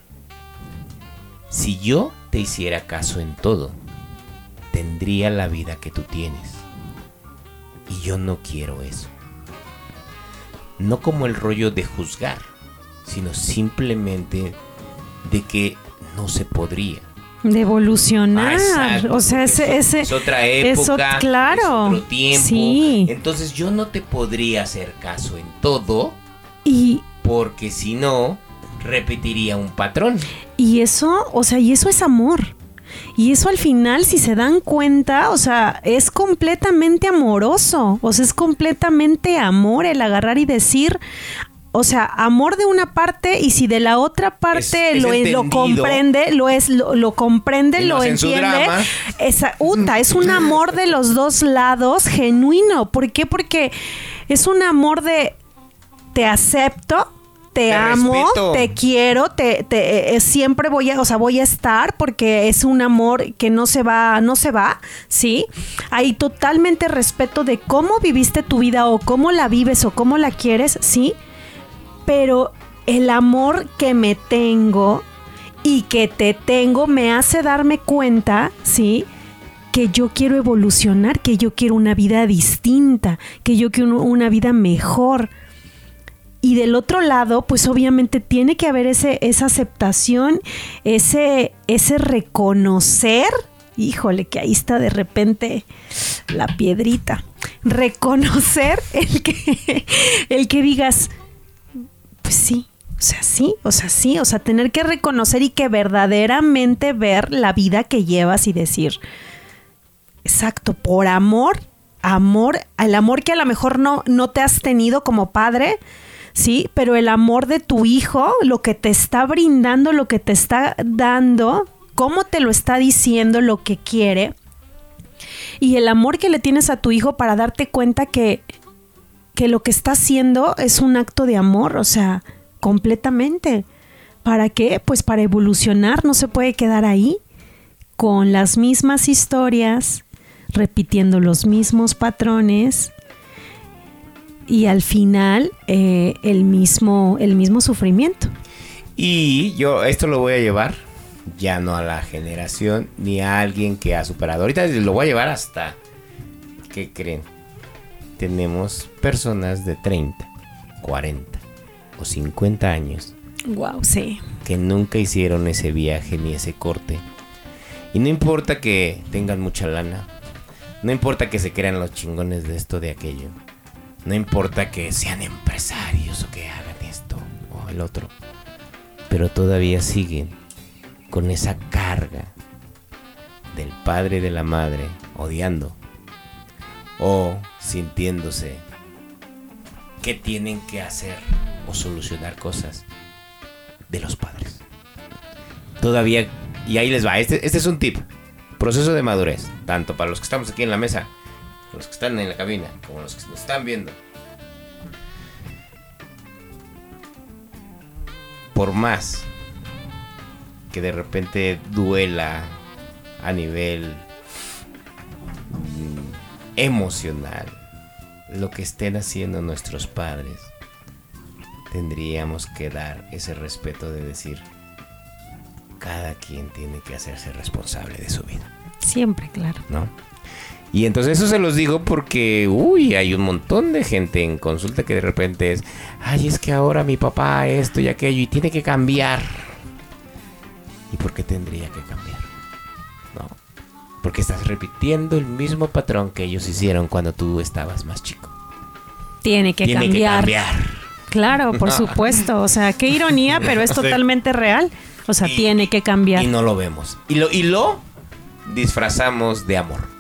Si yo te hiciera caso en todo, tendría la vida que tú tienes. Y yo no quiero eso. No como el rollo de juzgar, sino simplemente de que no se podría. De evolucionar. Exacto, o sea, ese, es, otra eso, época, claro. es otro tiempo. Sí. Entonces yo no te podría hacer caso en todo, Y, porque si no, repetiría un patrón. y eso, o sea, y eso es amor. Y eso al final, si se dan cuenta, o sea, es completamente amoroso. O sea, es completamente amor el agarrar y decir, o sea, amor de una parte y si de la otra parte Es- es lo, comprende, lo es, lo, lo comprende, Y lo entiende. Esa, uta, es un amor de los dos lados genuino. ¿Por qué? Porque es un amor de te acepto, te, Te amo, respeto. te quiero, te, te- eh, siempre voy a, o sea, voy a estar porque es un amor que no se va, no se va, ¿sí? Hay totalmente respeto de cómo viviste tu vida o cómo la vives o cómo la quieres, ¿sí? Pero el amor que me tengo y que te tengo me hace darme cuenta, ¿sí? que yo quiero evolucionar, que yo quiero una vida distinta, que yo quiero una vida mejor. Y del otro lado, pues obviamente tiene que haber ese, esa aceptación, ese, ese reconocer. Híjole, que ahí está de repente la piedrita. Reconocer el que, el que digas, pues sí, o sea, sí, o sea, sí, o sea, tener que reconocer y que verdaderamente ver la vida que llevas y decir, exacto, por amor, amor, el amor que a lo mejor no, no te has tenido como padre, sí, pero el amor de tu hijo, lo que te está brindando, lo que te está dando, cómo te lo está diciendo, lo que quiere, y el amor que le tienes a tu hijo para darte cuenta que, que lo que está haciendo es un acto de amor, o sea, completamente. ¿Para qué? Pues para evolucionar, no se puede quedar ahí con las mismas historias, repitiendo los mismos patrones y al final eh, el, mismo, el mismo sufrimiento. Y yo esto lo voy a llevar ya no a la generación ni a alguien que ha superado. Ahorita lo voy a llevar hasta, ¿qué creen? Tenemos personas de 30, 40 o 50 años Wow, sí. que nunca hicieron ese viaje ni ese corte. Y no importa que tengan mucha lana, no importa que se crean los chingones de esto, de aquello, no importa que sean empresarios o que hagan esto o el otro, pero todavía siguen con esa carga del padre y de la madre odiando o sintiéndose que tienen que hacer o solucionar cosas de los padres. Todavía, y ahí les va, este, este es un tip, proceso de madurez, tanto para los que estamos aquí en la mesa, los que están en la cabina, como los que nos están viendo. Por más que de repente duela a nivel emocional lo que estén haciendo nuestros padres, tendríamos que dar ese respeto de decir, cada quien tiene que hacerse responsable de su vida, Siempre, claro. ¿no? Y entonces eso se los digo porque, uy, hay un montón de gente en consulta que de repente es, ay, es que ahora mi papá esto y aquello y tiene que cambiar. ¿Y por qué tendría que cambiar? No. Porque estás repitiendo el mismo patrón que ellos hicieron cuando tú estabas más chico. Tiene que tiene cambiar. que cambiar. Claro, por supuesto. O sea, qué ironía, pero es Sí. totalmente real. O sea, Y- tiene que cambiar. Y no lo vemos. Y lo, y lo disfrazamos de amor.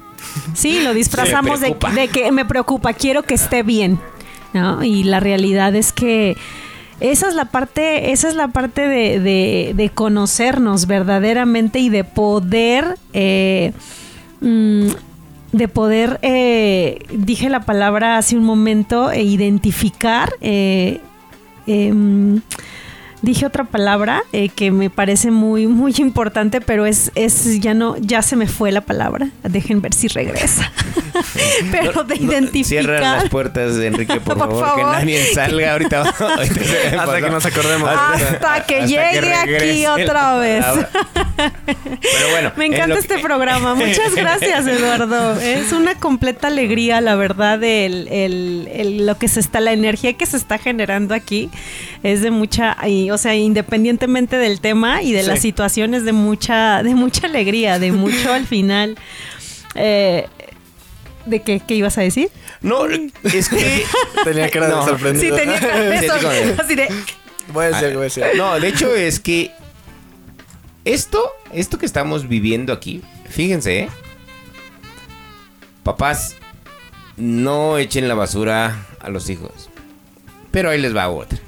Sí, lo disfrazamos de, que me preocupa, quiero que esté bien. ¿no? Y la realidad es que esa es la parte, esa es la parte de, de- de conocernos verdaderamente y de poder, eh, mm, de poder, eh, dije la palabra hace un momento, e identificar. Dije otra palabra eh, que me parece muy, muy importante, pero es, es ya no, ya se me fue la palabra. Dejen ver si regresa. pero de No, identificar. Cierran las puertas de Enrique, por, Por favor, favor. que nadie salga ahorita. Hasta que nos acordemos. Hasta que llegue aquí otra vez. palabra. Pero bueno. Me en encanta este que- programa. Muchas gracias, Eduardo. Es una completa alegría, la verdad, el, el- el- lo que se está, la energía que se está generando aquí es de mucha, y, o sea, independientemente del tema y de Sí. las situaciones, de mucha, de mucha alegría, de mucho al final. Eh, ¿De qué, qué ibas a decir? No, es que. Tenía cara de No. sorprendido. Sí, tenía cara de con- Así de, Voy a decir algo, voy a decir algo. No, de hecho es que. Esto, esto que estamos viviendo aquí, fíjense, ¿eh? Papás, no echen la basura a los hijos. Pero ahí les va otra.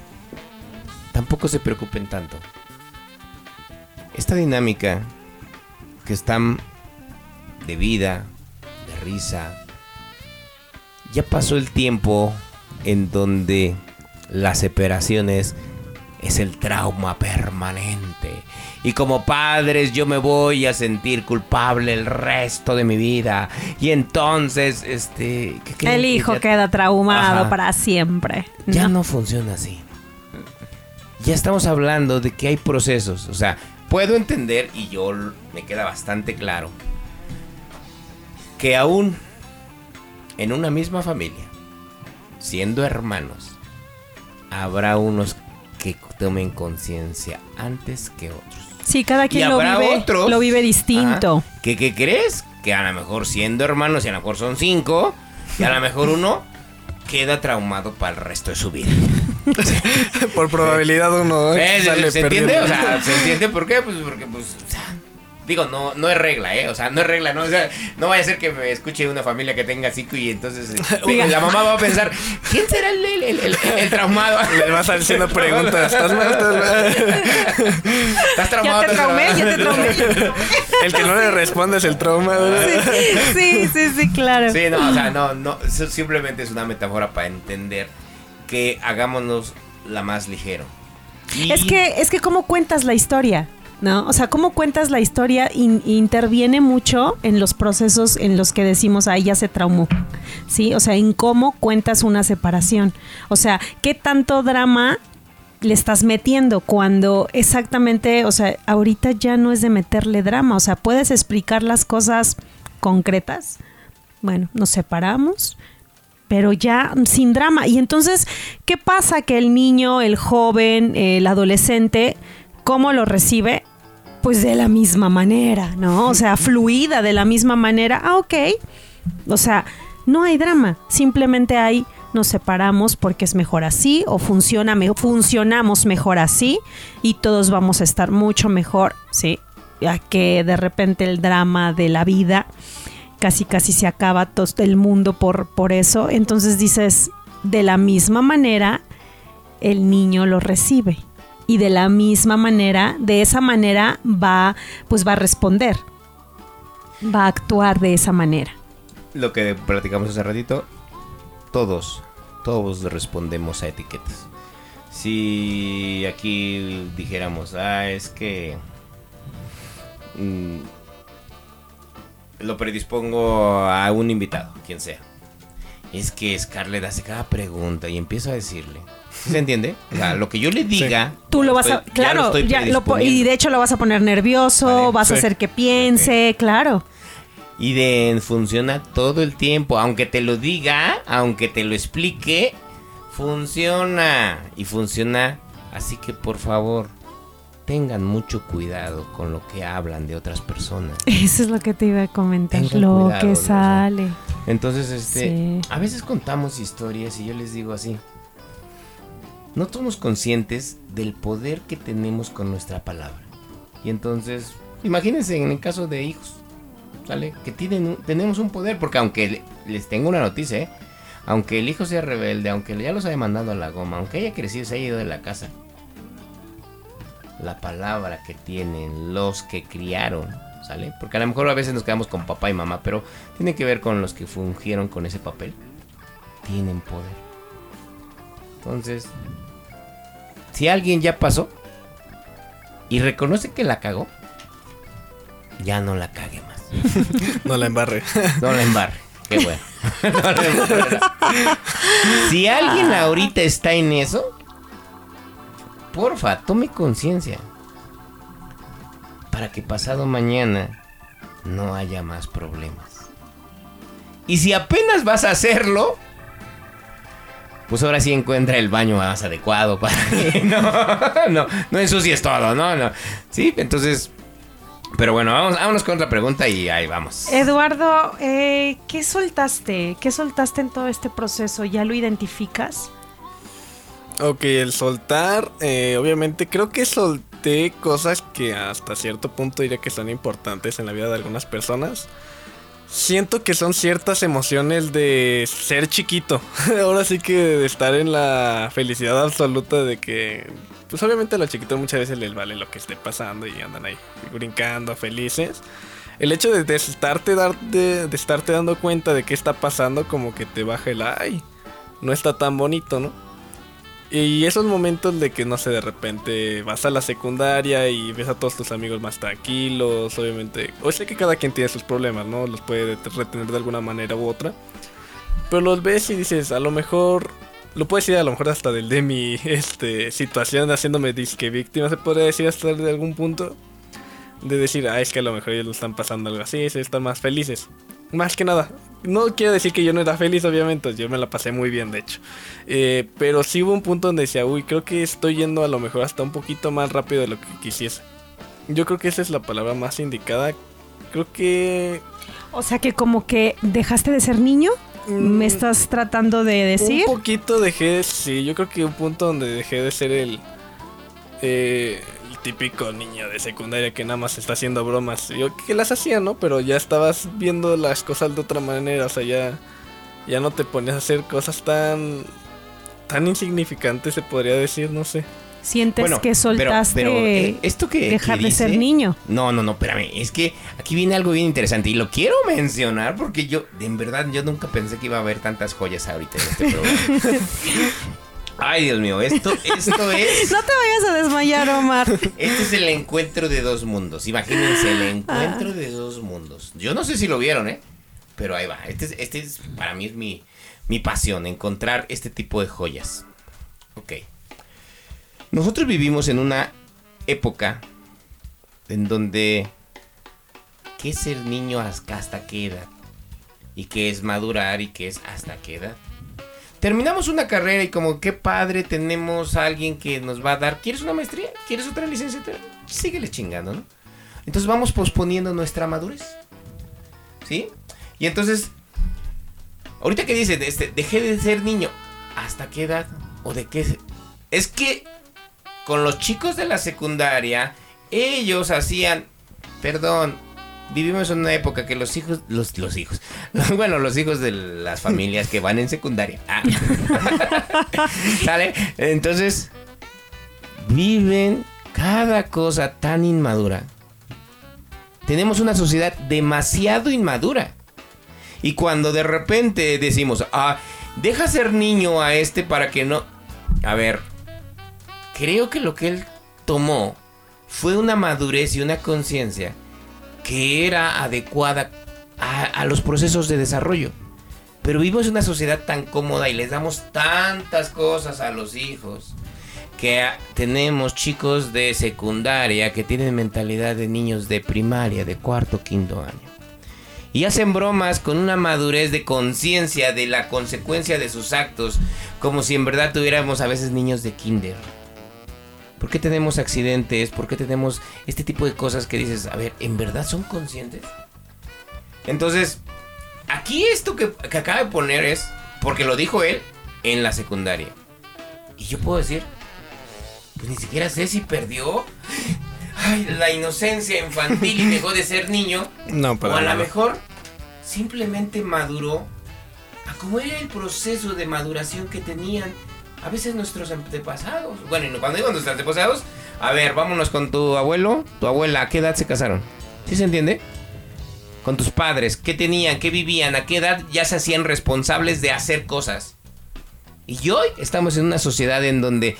Tampoco se preocupen tanto. Esta dinámica que están de vida, de risa, ya pasó el tiempo en donde las separaciones es el trauma permanente. Y como padres yo me voy a sentir culpable el resto de mi vida. Y entonces, este... ¿qué creen el hijo ya- queda traumado Ajá. para siempre. ya ¿no? no funciona así. Ya estamos hablando de que hay procesos. O sea, puedo entender y yo me queda bastante claro que aún en una misma familia, siendo hermanos, habrá unos que tomen conciencia antes que otros. Sí, cada quien lo vive, otros lo vive distinto. ajá, que, ¿qué crees? Que a lo mejor siendo hermanos y a lo mejor son cinco, y a lo mejor uno queda traumado para el resto de su vida. Por probabilidad uno ¿Eh? ¿Se, sale se entiende? O sea, ¿se entiende por qué? Pues porque, pues, o sea, digo, no, no es regla, ¿eh? O sea, no es regla, ¿no? O sea, no vaya a ser que me escuche una familia que tenga cinco y entonces eh, Diga. la mamá va a pensar, ¿quién será el, el, el- el- el traumado? Le vas haciendo preguntas. ¿Estás mal? ¿Estás mal? ¿Estás traumado? Ya te ¿Estás traumé, ya te traumado? traumé. El que no le responde es el trauma. Sí, sí, sí, claro. Sí, no, o sea, no, no, eso simplemente es una metáfora para entender que hagámonos la más ligero. Es que, es que cómo cuentas la historia, ¿no? O sea, cómo cuentas la historia in- interviene mucho en los procesos en los que decimos, ahí ya se traumó, ¿sí? O sea, en cómo cuentas una separación. O sea, ¿qué tanto drama le estás metiendo cuando exactamente, o sea, ahorita ya no es de meterle drama, o sea, puedes explicar las cosas concretas. Bueno, nos separamos, pero ya sin drama. Y entonces, ¿qué pasa que el niño, el joven, el adolescente, cómo lo recibe? Pues de la misma manera, ¿no? O sea, fluida de la misma manera. Ah, ok. O sea, no hay drama, simplemente hay nos separamos porque es mejor así o funciona me- funcionamos mejor así y todos vamos a estar mucho mejor, ¿sí? A que de repente el drama de la vida casi casi se acaba todo el mundo por, por eso. Entonces dices, de la misma manera, el niño lo recibe. Y de la misma manera, de esa manera va, pues va a responder. Va a actuar de esa manera. Lo que platicamos hace ratito, todos, todos respondemos a etiquetas. Si aquí dijéramos, ah, es que mm, lo predispongo a un invitado, quien sea. Es que Scarlett hace cada pregunta y empiezo a decirle. ¿Sí ¿Se entiende? O sea, lo que yo le diga. Tú lo vas a, ya claro, estoy ya lo y de hecho lo vas a poner nervioso, Vale, vas a hacer que piense, claro. Y de funciona todo el tiempo. Aunque te lo diga, aunque te lo explique, funciona. Y funciona. Así que por favor, tengan mucho cuidado con lo que hablan de otras personas. Eso es lo que te iba a comentar, Tengan lo cuidado, que ¿no? sale. Entonces, este, Sí. a veces contamos historias y yo les digo así. no somos conscientes del poder que tenemos con nuestra palabra. Y entonces, imagínense en el caso de hijos, ¿sale? Que tienen, tenemos un poder, porque aunque le- les tengo una noticia, ¿eh? Aunque el hijo sea rebelde, aunque ya los haya mandado a la goma, aunque haya crecido, se haya ido de la casa, la palabra que tienen los que criaron, ¿sale? Porque a lo mejor a veces nos quedamos con papá y mamá, pero tiene que ver con los que fungieron con ese papel. Tienen poder. Entonces, si alguien ya pasó y reconoce que la cagó, ya no la cague más. No la embarre. No la embarre. Qué bueno. No la embarre. Si alguien ahorita está en eso, porfa, tome conciencia. Para que pasado mañana no haya más problemas. Y si apenas vas a hacerlo, pues ahora sí encuentra el baño más adecuado para que no, no, no ensucies todo, no, no. Sí, entonces. Pero bueno, vámonos con otra pregunta y ahí vamos. Eduardo, eh, ¿qué soltaste? ¿Qué soltaste en todo este proceso? ¿Ya lo identificas? Ok, el soltar, eh, obviamente creo que solté cosas que hasta cierto punto diría que son importantes en la vida de algunas personas. Siento que son ciertas emociones de ser chiquito. Ahora sí que de estar en la felicidad absoluta de que, pues obviamente a los chiquitos muchas veces les vale lo que esté pasando y andan ahí brincando, felices. El hecho de, de estarte, dar, de, de estarte dando cuenta de qué está pasando como que te baja el ay. No está tan bonito, ¿no? Y esos momentos de que, no sé, de repente vas a la secundaria y ves a todos tus amigos más tranquilos, obviamente. O sé que cada quien tiene sus problemas, ¿no? Los puede retener de alguna manera u otra. Pero los ves y dices, a lo mejor. Lo puedes decir a lo mejor hasta del de mi este, situación, haciéndome disque víctima, se podría decir hasta de algún punto. De decir, ah, es que a lo mejor ellos lo están pasando algo así, se están más felices. Más que nada, no quiero decir que yo no era feliz, obviamente, yo me la pasé muy bien, de hecho. Eh, pero sí hubo un punto donde decía, uy, creo que estoy yendo a lo mejor hasta un poquito más rápido de lo que quisiese. Yo creo que esa es la palabra más indicada. Creo que... O sea que como que dejaste de ser niño, mm, me estás tratando de decir. Un poquito dejé, sí, yo creo que un punto donde dejé de ser el... eh, típico niño de secundaria que nada más está haciendo bromas. Yo que las hacía, ¿no? Pero ya estabas viendo las cosas de otra manera, o sea, ya... Ya no te ponías a hacer cosas tan... Tan insignificantes, se podría decir, no sé. Sientes Bueno, que soltaste pero, eh, esto que- dejar que de ser niño. No, no, no, espérame. Es que aquí viene algo bien interesante y lo quiero mencionar porque yo, en verdad, yo nunca pensé que iba a haber tantas joyas ahorita en este programa. Ay, Dios mío, esto, esto es. No te vayas a desmayar, Omar. Este es el encuentro de dos mundos. Imagínense el encuentro de dos mundos. Yo no sé si lo vieron, ¿eh? Pero ahí va. Este es, este es para mí es mi, mi pasión, encontrar este tipo de joyas. Ok. Nosotros vivimos en una época en donde qué es ser niño hasta, hasta qué edad y qué es madurar y qué es hasta qué edad. Terminamos una carrera y como qué padre tenemos alguien que nos va a dar, ¿quieres una maestría? ¿Quieres otra licenciatura? Síguele chingando, ¿no? Entonces vamos posponiendo nuestra madurez. ¿Sí? Y entonces, ahorita que dice, este, dejé de ser niño, ¿hasta qué edad? ¿O de qué? Es que con los chicos de la secundaria, ellos hacían, perdón, vivimos en una época que los hijos, los, los hijos, bueno, los hijos de las familias que van en secundaria. Ah. ¿Sale? Entonces, viven cada cosa tan inmadura. Tenemos una sociedad demasiado inmadura. Y cuando de repente decimos, ah, deja ser niño a este para que no... A ver, creo que lo que él tomó fue una madurez y una conciencia que era adecuada a, los procesos de desarrollo. Pero vivimos en una sociedad tan cómoda y les damos tantas cosas a los hijos que tenemos chicos de secundaria que tienen mentalidad de niños de primaria, de cuarto, quinto año. Y hacen bromas con una madurez de conciencia de la consecuencia de sus actos, como si en verdad tuviéramos a veces niños de kinder. ¿Por qué tenemos accidentes? ¿Por qué tenemos este tipo de cosas que dices, a ver, ¿en verdad son conscientes? Entonces, aquí esto que, que acaba de poner es, porque lo dijo él, en la secundaria. Y yo puedo decir, pues ni siquiera sé si perdió ay, la inocencia infantil y dejó de ser niño. No, o para a lo mejor simplemente maduró a cómo era el proceso de maduración que tenían a veces nuestros antepasados. Bueno, cuando digo nuestros antepasados, a ver, vámonos con tu abuelo, tu abuela, ¿a qué edad se casaron? ¿Sí se entiende? Con tus padres, ¿qué tenían? ¿Qué vivían? ¿A qué edad ya se hacían responsables de hacer cosas? Y hoy estamos en una sociedad en donde...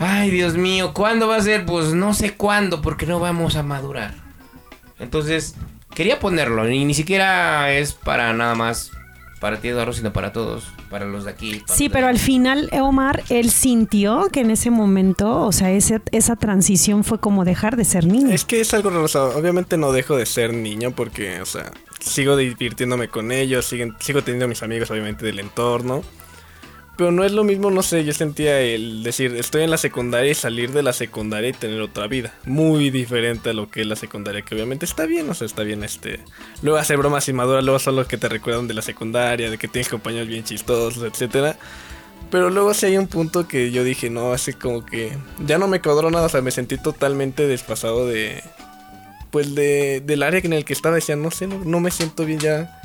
Ay, Dios mío, ¿cuándo va a ser? Pues no sé cuándo, porque no vamos a madurar. Entonces, quería ponerlo, y ni siquiera es para nada más para ti, Eduardo, sino para todos, para los de aquí. Sí, pero al final, Omar, él sintió que en ese momento, o sea, ese, esa transición fue como dejar de ser niño. Es que es algo raro, o sea, obviamente no dejo de ser niño porque, o sea, sigo divirtiéndome con ellos, siguen, sigo teniendo mis amigos obviamente del entorno. Pero no es lo mismo, no sé, yo sentía el decir, estoy en la secundaria y salir de la secundaria y tener otra vida. Muy diferente a lo que es la secundaria, que obviamente está bien, o sea, está bien este... Luego hacer bromas inmaduras, luego son los que te recuerdan de la secundaria, de que tienes compañeros bien chistosos, etcétera. Pero luego sí hay un punto que yo dije, no, así como que ya no me cuadró nada, o sea, me sentí totalmente desfasado de... Pues de, del área en el que estaba, decía, no sé, no, no me siento bien ya.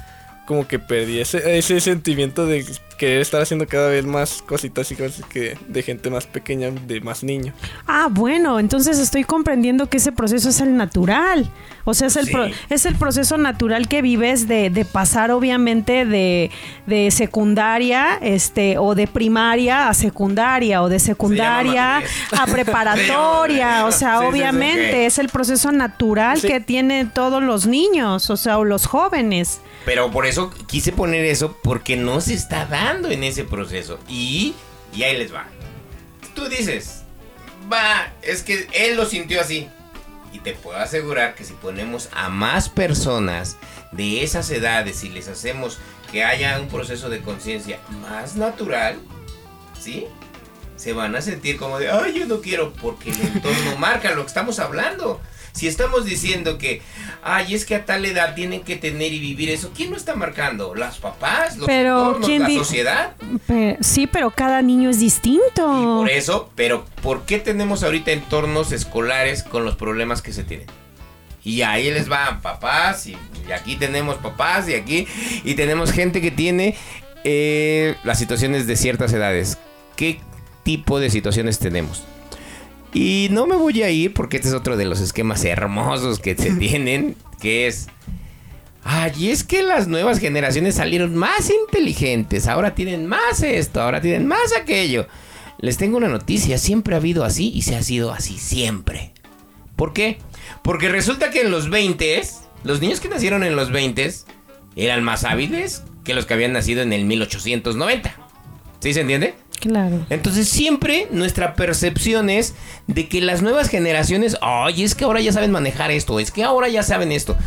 Como que perdí ese, ese sentimiento de querer estar haciendo cada vez más cositas y cosas que de gente más pequeña, de más niño. Ah, bueno, entonces estoy comprendiendo que ese proceso es el natural. O sea, es el, Sí. pro- es el proceso natural que vives de, de pasar obviamente de, de secundaria este, o de primaria a secundaria o de secundaria a preparatoria. o sea, Sí, sí, sí, obviamente es el proceso natural que tienen todos los niños, o sea, o los jóvenes. Pero por eso quise poner eso, porque no se está dando en ese proceso. Y, y ahí les va. Tú dices, va, es que él lo sintió así. Y te puedo asegurar que si ponemos a más personas de esas edades y les hacemos que haya un proceso de conciencia más natural, ¿sí? Se van a sentir como de, ay, yo no quiero, porque el entorno marca lo que estamos hablando. Si estamos diciendo que, ay, es que a tal edad tienen que tener y vivir eso, ¿quién lo está marcando? ¿Las papás? ¿Los Pero, entornos? ¿quién ¿La sociedad? Sí, pero cada niño es Y distinto. por eso, pero ¿por qué tenemos ahorita entornos escolares con los problemas que se tienen? Y ahí les van papás, y, y aquí tenemos papás, y aquí, y tenemos gente que tiene eh, las situaciones de ciertas edades. ¿Qué tipo de situaciones tenemos? Y no me voy a ir porque este es otro de los esquemas hermosos que se tienen, que es... Ay, es que las nuevas generaciones salieron más inteligentes, ahora tienen más esto, ahora tienen más aquello. Les tengo una noticia, siempre ha habido así y se ha sido así siempre. ¿Por qué? Porque resulta que en los 20 los niños que nacieron en los 20 eran más hábiles que los que habían nacido en el 1890. ¿Sí se entiende? Claro. Entonces siempre nuestra percepción es de que las nuevas generaciones, ay, es que ahora ya saben manejar esto, es que ahora ya saben esto.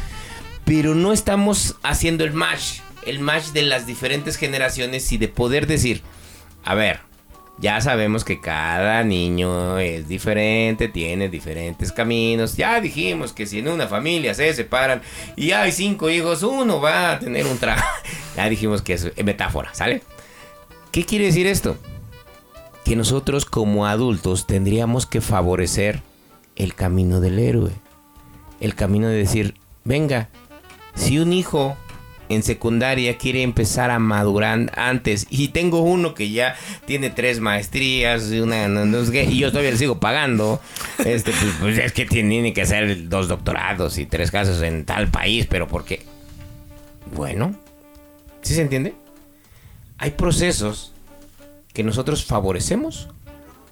Pero no estamos haciendo el match, el match de las diferentes generaciones y de poder decir, a ver, ya sabemos que cada niño es diferente, tiene diferentes caminos. Ya dijimos que si en una familia se separan y hay cinco hijos, uno va a tener un trabajo. Ya dijimos que es metáfora, ¿sale? ¿Qué quiere decir esto? Que nosotros como adultos tendríamos que favorecer el camino del héroe. El camino de decir, venga, si un hijo en secundaria quiere empezar a madurar antes y tengo uno que ya tiene tres maestrías y una no, y yo todavía le sigo pagando este pues, pues es que tiene que hacer dos doctorados y tres casos en tal país pero ¿por qué? bueno ¿sí se entiende? hay procesos que nosotros favorecemos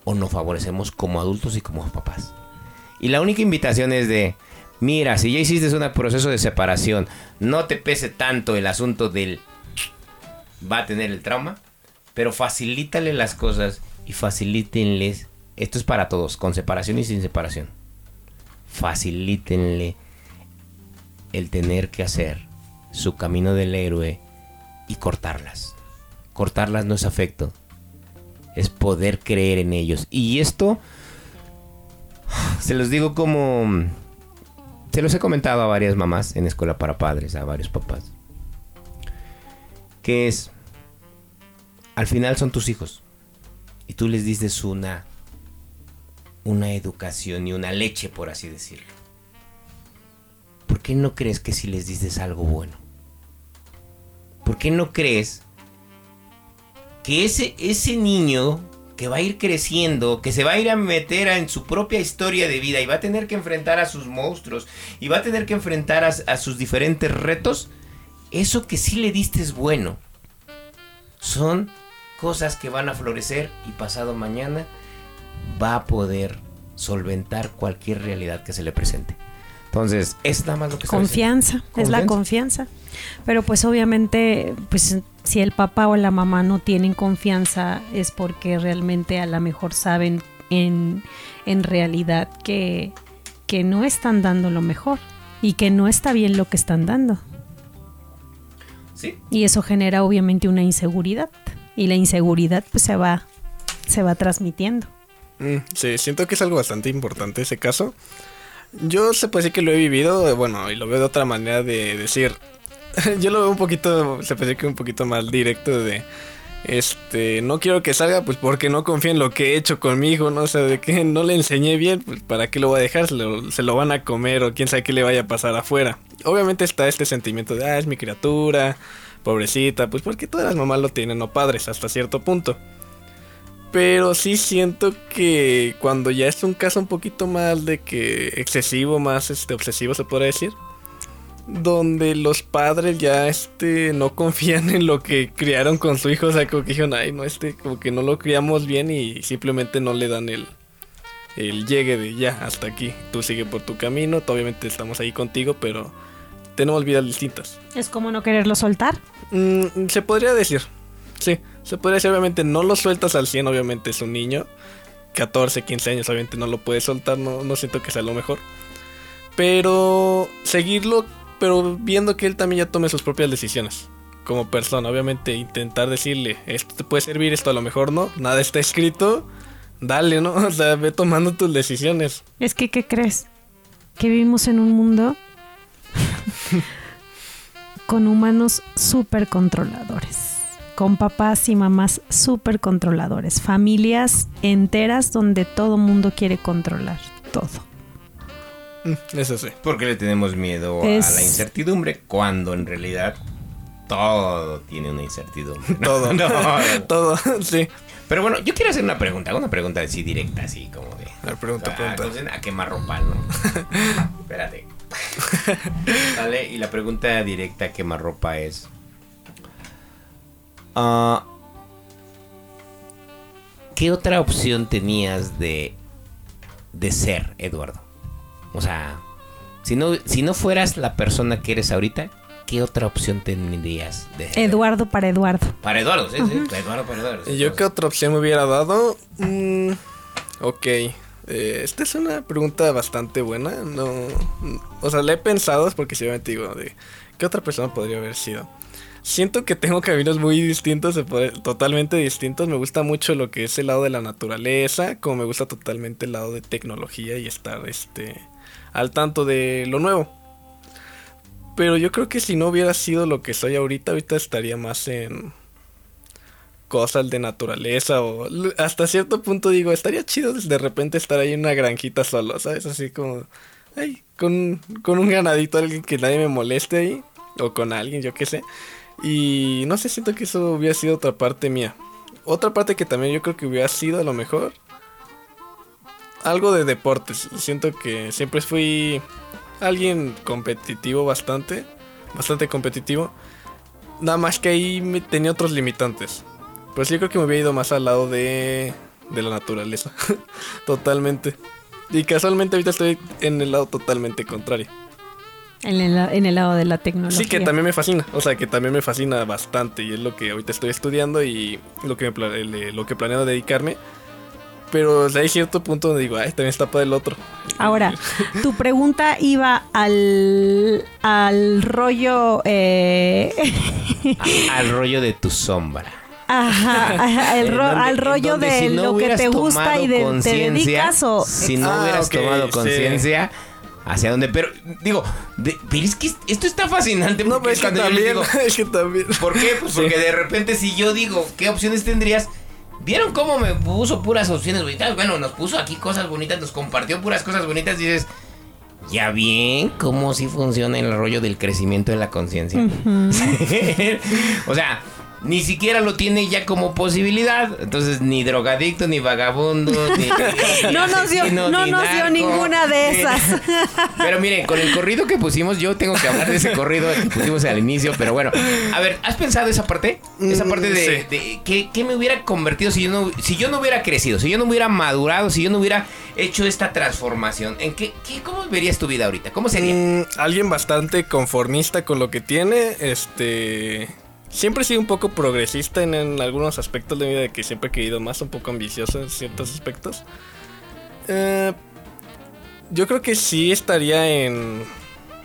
o no favorecemos como adultos y como papás. Y la única invitación es de, mira, si ya hiciste un proceso de separación, no te pese tanto el asunto del va a tener el trauma, pero facilítale las cosas y facilítenles, esto es para todos, con separación y sin separación. Facilítenle el tener que hacer su camino del héroe y cortarlas. Cortarlas no es afecto, es poder creer en ellos. Y esto se los digo como se los he comentado a varias mamás en escuela para padres, a varios papás. Que es al final son tus hijos. y tú les dices una una educación y una leche, por así decirlo. ¿Por qué no crees que si les dices algo bueno? ¿Por qué no crees que ese, ese niño que va a ir creciendo, que se va a ir a meter en su propia historia de vida y va a tener que enfrentar a sus monstruos y va a tener que enfrentar a, a sus diferentes retos, eso que sí le diste es bueno. Son cosas que van a florecer y pasado mañana va a poder solventar cualquier realidad que se le presente. Entonces, es nada más lo que Confianza, es la confianza. Pero pues obviamente, pues si el papá o la mamá no tienen confianza es porque realmente a lo mejor saben en, en realidad que, que no están dando lo mejor y que no está bien lo que están dando. Sí. Y eso genera obviamente una inseguridad. Y la inseguridad pues se va, se va transmitiendo. Mm, sí, siento que es algo bastante importante ese caso. Yo se puede decir que lo he vivido, bueno, y lo veo de otra manera de decir. Yo lo veo un poquito, se decir que un poquito más directo de. Este, no quiero que salga, pues porque no confía en lo que he hecho con mi hijo, ¿no? O sea, de que no le enseñé bien, pues para qué lo voy a dejar, se lo, se lo van a comer o quién sabe qué le vaya a pasar afuera. Obviamente está este sentimiento de, ah, es mi criatura, pobrecita, pues porque todas las mamás lo tienen, o padres, hasta cierto punto. Pero sí siento que cuando ya es un caso un poquito más de que excesivo, más este obsesivo se podría decir, donde los padres ya este no confían en lo que criaron con su hijo, o sea, como que dijeron, ay, no, este como que no lo criamos bien y simplemente no le dan el el llegue de ya hasta aquí. Tú sigue por tu camino, tú, obviamente estamos ahí contigo, pero tenemos vidas distintas. Es como no quererlo soltar. Mm, se podría decir. Sí, se podría decir, obviamente no lo sueltas al 100, obviamente es un niño. 14, 15 años, obviamente no lo puedes soltar, no, no siento que sea lo mejor. Pero seguirlo, pero viendo que él también ya tome sus propias decisiones. Como persona, obviamente intentar decirle, esto te puede servir, esto a lo mejor no, nada está escrito. Dale, ¿no? O sea, ve tomando tus decisiones. Es que, ¿qué crees? Que vivimos en un mundo con humanos súper controladores, con papás y mamás súper controladores, familias enteras donde todo mundo quiere controlar todo. Mm, Eso sí. Porque le tenemos miedo Es- a la incertidumbre cuando en realidad todo tiene una incertidumbre. ¿no? Todo. No, Todo, sí. Pero bueno, yo quiero hacer una pregunta, una pregunta así directa, así como de. Pregunta, Ah, pregunta. a quemarropa, ¿no? Espérate. Vale, y la pregunta directa a quemarropa es. ah, ¿Qué otra opción tenías de, de ser, Eduardo? O sea, si no, si no fueras la persona que eres ahorita, ¿qué otra opción tendrías de? Eduardo para Eduardo. Para Eduardo, sí, sí, Eduardo para Eduardo. ¿Y yo qué otra opción me hubiera dado? Mm, ok. Eh, esta es una pregunta bastante buena. No, o sea, la he pensado es porque obviamente digo, de, ¿qué otra persona podría haber sido? Siento que tengo caminos muy distintos, totalmente distintos. Me gusta mucho lo que es el lado de la naturaleza, como me gusta totalmente el lado de tecnología y estar este al tanto de lo nuevo. Pero yo creo que si no hubiera sido lo que soy ahorita, ahorita estaría más en cosas de naturaleza o hasta cierto punto digo, estaría chido de repente estar ahí en una granjita solo, ¿sabes? Así como, ay, con, con un ganadito, alguien que nadie me moleste ahí, o con alguien, yo qué sé. Y no sé, siento que eso hubiera sido otra parte mía. Otra parte que también yo creo que hubiera sido a lo mejor algo de deportes. Siento que siempre fui alguien competitivo bastante, bastante competitivo. Nada más que ahí me tenía otros limitantes. Pues yo creo que me hubiera ido más al lado de, de la naturaleza. totalmente. Y casualmente ahorita estoy en el lado totalmente contrario. En el, en el lado de la tecnología. Sí, que también me fascina. O sea, que también me fascina bastante. Y es lo que ahorita estoy estudiando y lo que, me el- lo que planeo dedicarme. Pero hay cierto punto donde digo, ay, también está para el otro. Ahora, tu pregunta iba al, al rollo... eh, A- al rollo de tu sombra. ajá, ajá, el En ro- donde- al rollo de si no lo que te gusta y de, te dedicas o... Si no Ah, hubieras tomado sí. conciencia, ¿hacia dónde? Pero, digo, de- pero es que esto está fascinante. No, pero es que cuando yo les también. digo, es que también. ¿Por qué? Pues Sí. porque de repente si yo digo, ¿qué opciones tendrías? ¿Vieron cómo me puso puras opciones bonitas? Bueno, nos puso aquí cosas bonitas, nos compartió puras cosas bonitas. Y dices, ya bien cómo sí funciona el rollo del crecimiento de la conciencia. o sea, ni siquiera lo tiene ya como posibilidad. Entonces, ni drogadicto, ni vagabundo, ni. no nos dio, no ni nos dio ninguna de ni- esas. Pero miren, con el corrido que pusimos, yo tengo que hablar de ese corrido que pusimos al inicio. Pero bueno, a ver, ¿has pensado esa parte? Esa parte de, Sí. de ¿qué, qué me hubiera convertido si yo, no, si yo no hubiera crecido, si yo no hubiera madurado, si yo no hubiera hecho esta transformación? ¿En qué, qué- ¿Cómo verías tu vida ahorita? ¿Cómo sería? Mm, alguien bastante conformista con lo que tiene, este... Siempre he sido un poco progresista en, algunos aspectos de mi vida, de que siempre he querido más, un poco ambicioso en ciertos aspectos. Eh, yo creo que sí estaría en,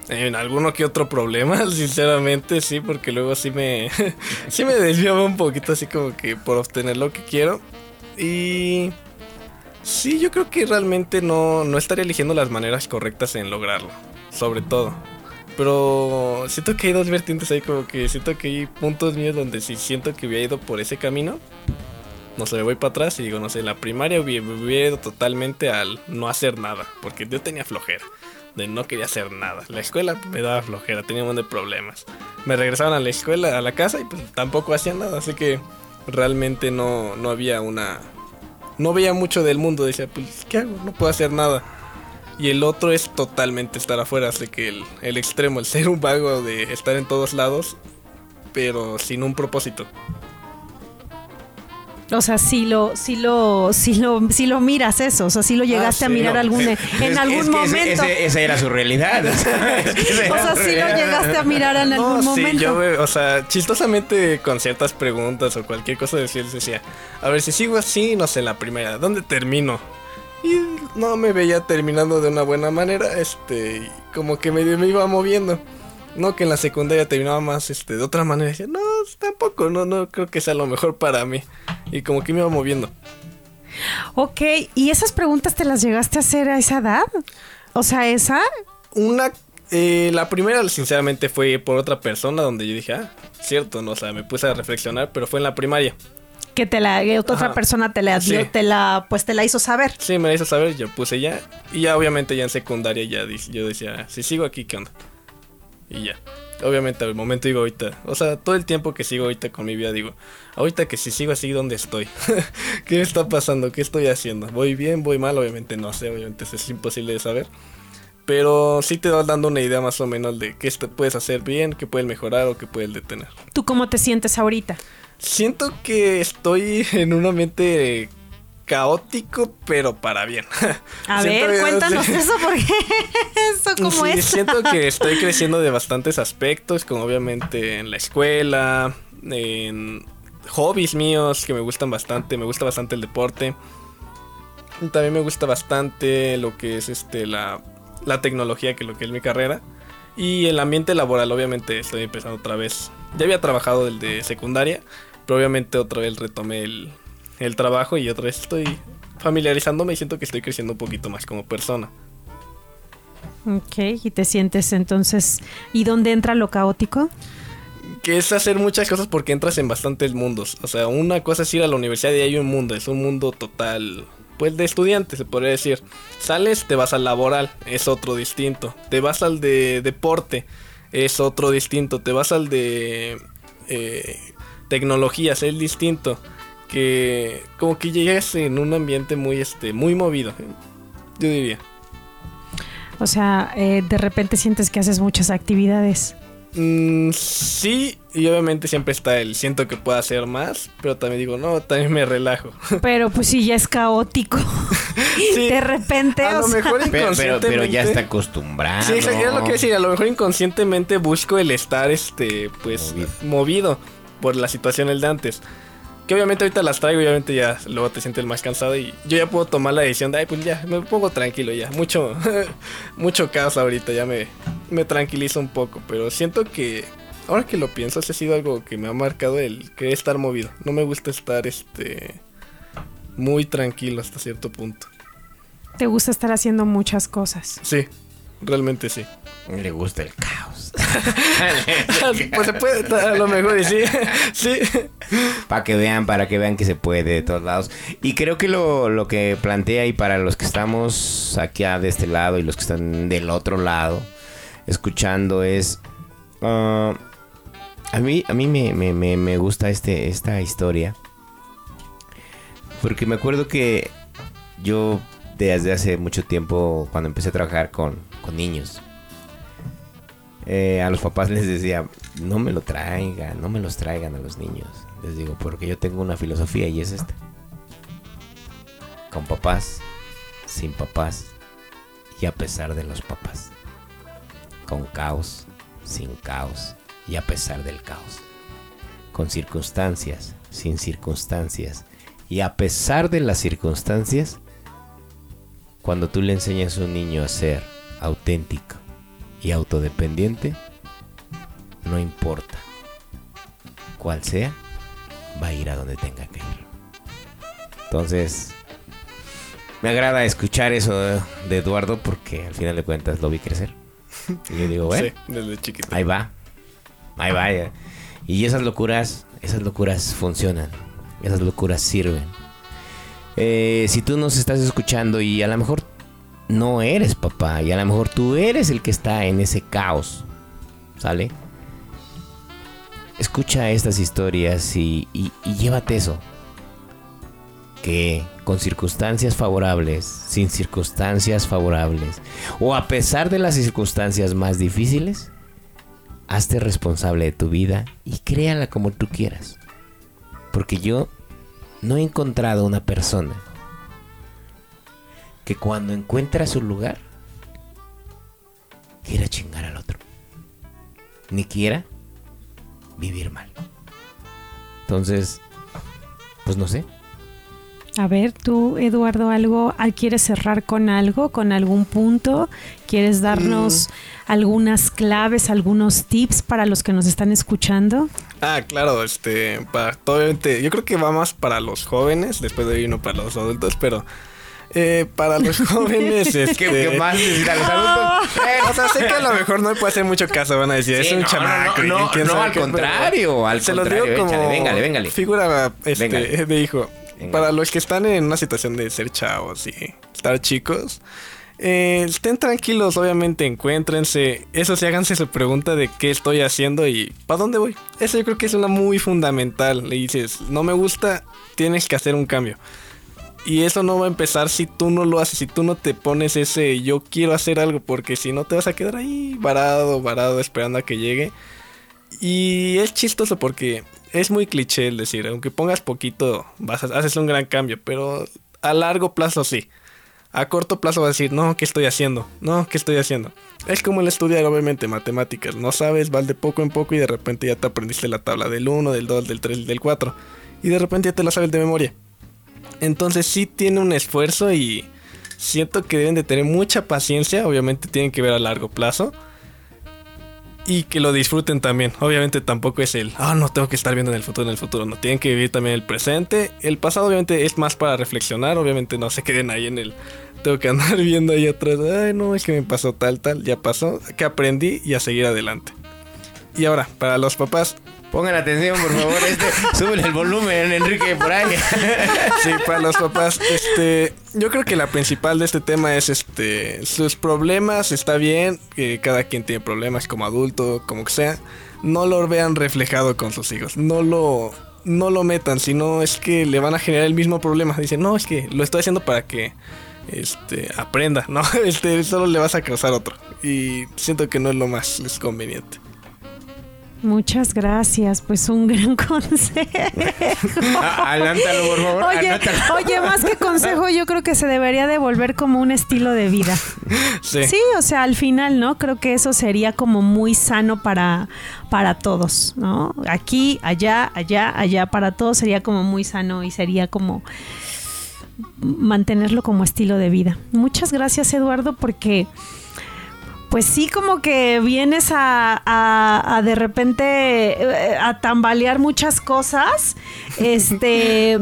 en alguno que otro problema, sinceramente, sí, porque luego sí me, sí me desviaba un poquito así como que por obtener lo que quiero. Y sí, yo creo que realmente no, no estaría eligiendo las maneras correctas en lograrlo, sobre todo. Pero siento que hay dos vertientes ahí, como que siento que hay puntos míos donde sí siento que hubiera ido por ese camino. No sé, me voy para atrás y digo, no sé, la primaria hubiera, hubiera ido totalmente al no hacer nada, porque yo tenía flojera, de no quería hacer nada. La escuela me daba flojera, tenía un montón de problemas. Me regresaban a la escuela, a la casa y pues tampoco hacía nada, así que realmente no, no había una... No veía mucho del mundo, decía, pues, ¿qué hago? No puedo hacer nada. Y el otro es totalmente estar afuera, así que el, el extremo, el ser un vago de estar en todos lados, pero sin un propósito. O sea, si lo, si lo, si lo, si lo miras eso, o sea, si lo llegaste a sí, mirar no. algún, en Es- algún es que ese- momento. ese- esa era su realidad. o sea, es que esa era o sea, su si lo llegaste a mirar en algún sí, momento. yo, me- o sea, chistosamente con ciertas preguntas o cualquier cosa decía, decía, a ver si sigo así, no sé, la primera, ¿dónde termino? Y no me veía terminando de una buena manera, este, como que medio me iba moviendo. No que en la secundaria terminaba más, este, de otra manera. Decía, no, tampoco, no, no creo que sea lo mejor para mí. Y como que me iba moviendo. Ok, ¿y esas preguntas te las llegaste a hacer a esa edad? O sea, esa. Una, eh, la primera sinceramente fue por otra persona donde yo dije, ah, cierto, no, o sea, me puse a reflexionar, pero fue en la primaria. Que te la que otra Ajá. persona te la dio, Sí. te la pues te la hizo saber. Sí, me la hizo saber, yo puse ya. Y ya obviamente ya en secundaria ya yo decía, si sigo aquí, ¿qué onda? Y ya. Obviamente al momento digo ahorita, o sea, todo el tiempo que sigo ahorita con mi vida digo, ahorita que si sigo así, ¿dónde estoy? ¿Qué está pasando? ¿Qué estoy haciendo? ¿Voy bien? ¿Voy mal? Obviamente no sé, obviamente eso es imposible de saber. Pero sí te vas dando una idea más o menos de qué puedes hacer bien, qué puedes mejorar o qué puedes detener. ¿Tú cómo te sientes ahorita? Siento que estoy en un ambiente caótico, pero para bien. A Siento ver, cuéntanos eso porque eso cómo Sí, es. siento que estoy creciendo de bastantes aspectos, como obviamente en la escuela, en hobbies míos que me gustan bastante, me gusta bastante el deporte. También me gusta bastante lo que es este la, la tecnología, que lo que es mi carrera. Y el ambiente laboral, obviamente estoy empezando otra vez. Ya había trabajado del de secundaria, pero obviamente otra vez retomé el, el trabajo y otra vez estoy familiarizándome y siento que estoy creciendo un poquito más como persona. Ok, y te sientes entonces. ¿Y dónde entra lo caótico? que es hacer muchas cosas porque entras en bastantes mundos. O sea, una cosa es ir a la universidad y hay un mundo, es un mundo total, pues de estudiante se podría decir. Sales, te vas al laboral, es otro distinto. Te vas al de deporte, es otro distinto. Te vas al de eh, tecnologías, es distinto. Que como que llegas en un ambiente muy, este, muy movido, yo diría. O sea, eh, de repente sientes que haces muchas actividades. Mm, sí, y obviamente siempre está el siento que puedo hacer más, pero también digo, no, también me relajo. Pero pues sí, ya es caótico. Sí, de repente, a o lo sea, mejor Pero, pero, inconscientemente. pero ya está acostumbrado. Sí, era lo que decía, a lo mejor inconscientemente busco el estar, este, pues, Movido. movido, por la situación el de antes. Que obviamente ahorita las traigo y obviamente ya luego te sientes más cansado y yo ya puedo tomar la decisión de, ay, pues ya, me pongo tranquilo ya. Mucho, mucho caos ahorita, ya me, me tranquilizo un poco, pero siento que, ahora que lo pienso, ese ha sido algo que me ha marcado el querer estar movido. No me gusta estar, este, muy tranquilo hasta cierto punto. te gusta estar haciendo muchas cosas. Sí, realmente sí. Le gusta el caos. pues se puede, a lo mejor y sí. sí. Para que vean, para que vean que se puede de todos lados. Y creo que lo, lo que plantea y para los que estamos aquí de este lado y los que están del otro lado escuchando es... ah, a mí, a mí me, me- me- me gusta este, esta historia. Porque me acuerdo que yo desde hace mucho tiempo, cuando empecé a trabajar con, niños, eh, a los papás les decía, no me lo traigan, no me los traigan a los niños. Les digo, porque yo tengo una filosofía y es esta. Con papás, sin papás y a pesar de los papás. Con caos, sin caos y a pesar del caos. Con circunstancias, sin circunstancias y a pesar de las circunstancias. Cuando tú le enseñas a un niño a ser auténtico y autodependiente, no importa cuál sea, va a ir a donde tenga que ir. Entonces, me agrada escuchar eso de, Eduardo porque al final de cuentas lo vi crecer. Y yo digo, bueno, Sí, desde chiquito. ahí va, ahí va. ya. Y esas locuras, esas locuras funcionan, esas locuras sirven. Eh, si tú nos estás escuchando y a lo mejor no eres papá y a lo mejor tú eres el que está en ese caos, ¿sale? Escucha estas historias y, y- llévate eso. Que con circunstancias favorables, sin circunstancias favorables, o a pesar de las circunstancias más difíciles, hazte responsable de tu vida y créala como tú quieras. Porque yo no he encontrado una persona que cuando encuentra su lugar quiera chingar al otro. Ni quiera vivir mal. Entonces, pues no sé. A ver, tú, Eduardo, algo, ah, ¿quieres cerrar con algo, con algún punto? ¿Quieres darnos algunas claves, algunos tips para los que nos están escuchando? Ah, claro, este, para, obviamente, yo creo que va más para los jóvenes, después de ahí uno para los adultos, pero eh, para los jóvenes, este, ¿Qué, qué más decir a los adultos? o sea, sé que a lo mejor no me puede hacer mucho caso, van a decir, es un no, chamaco. no, no, al contrario, al Se los digo contrario, como échale, véngale, véngale. figura este, Véngale. de hijo. Véngale. Para los que están en una situación de ser chavos y estar chicos, eh, estén tranquilos, obviamente encuéntrense. Eso sí, háganse su pregunta de qué estoy haciendo y para dónde voy. Eso yo creo que es una muy fundamental. Le dices, no me gusta, tienes que hacer un cambio. Y eso no va a empezar si tú no lo haces, si tú no te pones ese yo quiero hacer algo, porque si no te vas a quedar ahí varado, varado, esperando a que llegue. Y es chistoso porque es muy cliché el decir, aunque pongas poquito, vas a- haces un gran cambio, pero a largo plazo sí. A corto plazo vas a decir, no, ¿qué estoy haciendo? No, ¿qué estoy haciendo? Es como el estudiar, obviamente, matemáticas. No sabes, vas de poco en poco y de repente ya te aprendiste la tabla del 1, del 2, del 3, del 4. Y de repente ya te la sabes de memoria. Entonces sí tiene un esfuerzo y siento que deben de tener mucha paciencia. Obviamente tienen que ver a largo plazo. Y que lo disfruten también. Obviamente tampoco es el, ah, no tengo que estar viendo en el futuro, en el futuro. No, tienen que vivir también el presente. El pasado obviamente es más para reflexionar. Obviamente no se queden ahí en el, tengo que andar viendo ahí atrás. Ay, no, es que me pasó tal, tal. Ya pasó. Que aprendí y a seguir adelante. Y ahora, para los papás, Pongan atención, por favor. Este, súbele el volumen, Enrique, por ahí. Sí, para los papás, este, yo creo que la principal de este tema es este, sus problemas, está bien, que cada quien tiene problemas como adulto, como que sea, no lo vean reflejado con sus hijos, no lo, no lo metan, sino es que le van a generar el mismo problema, dicen, no, es que lo estoy haciendo para que, este, aprenda, no, este, solo le vas a causar otro, y siento que no es lo más conveniente. Muchas gracias, pues un gran consejo. Adelántalo, por favor. Oye, más que consejo, yo creo que se debería de volver como un estilo de vida. Sí, Sí, o sea, al final, ¿no? Creo que eso sería como muy sano para, para todos, ¿no? Aquí, allá, allá, allá, para todos sería como muy sano y sería como mantenerlo como estilo de vida. Muchas gracias, Eduardo, porque pues sí como que vienes a, a- a de repente eh, a tambalear muchas cosas, este,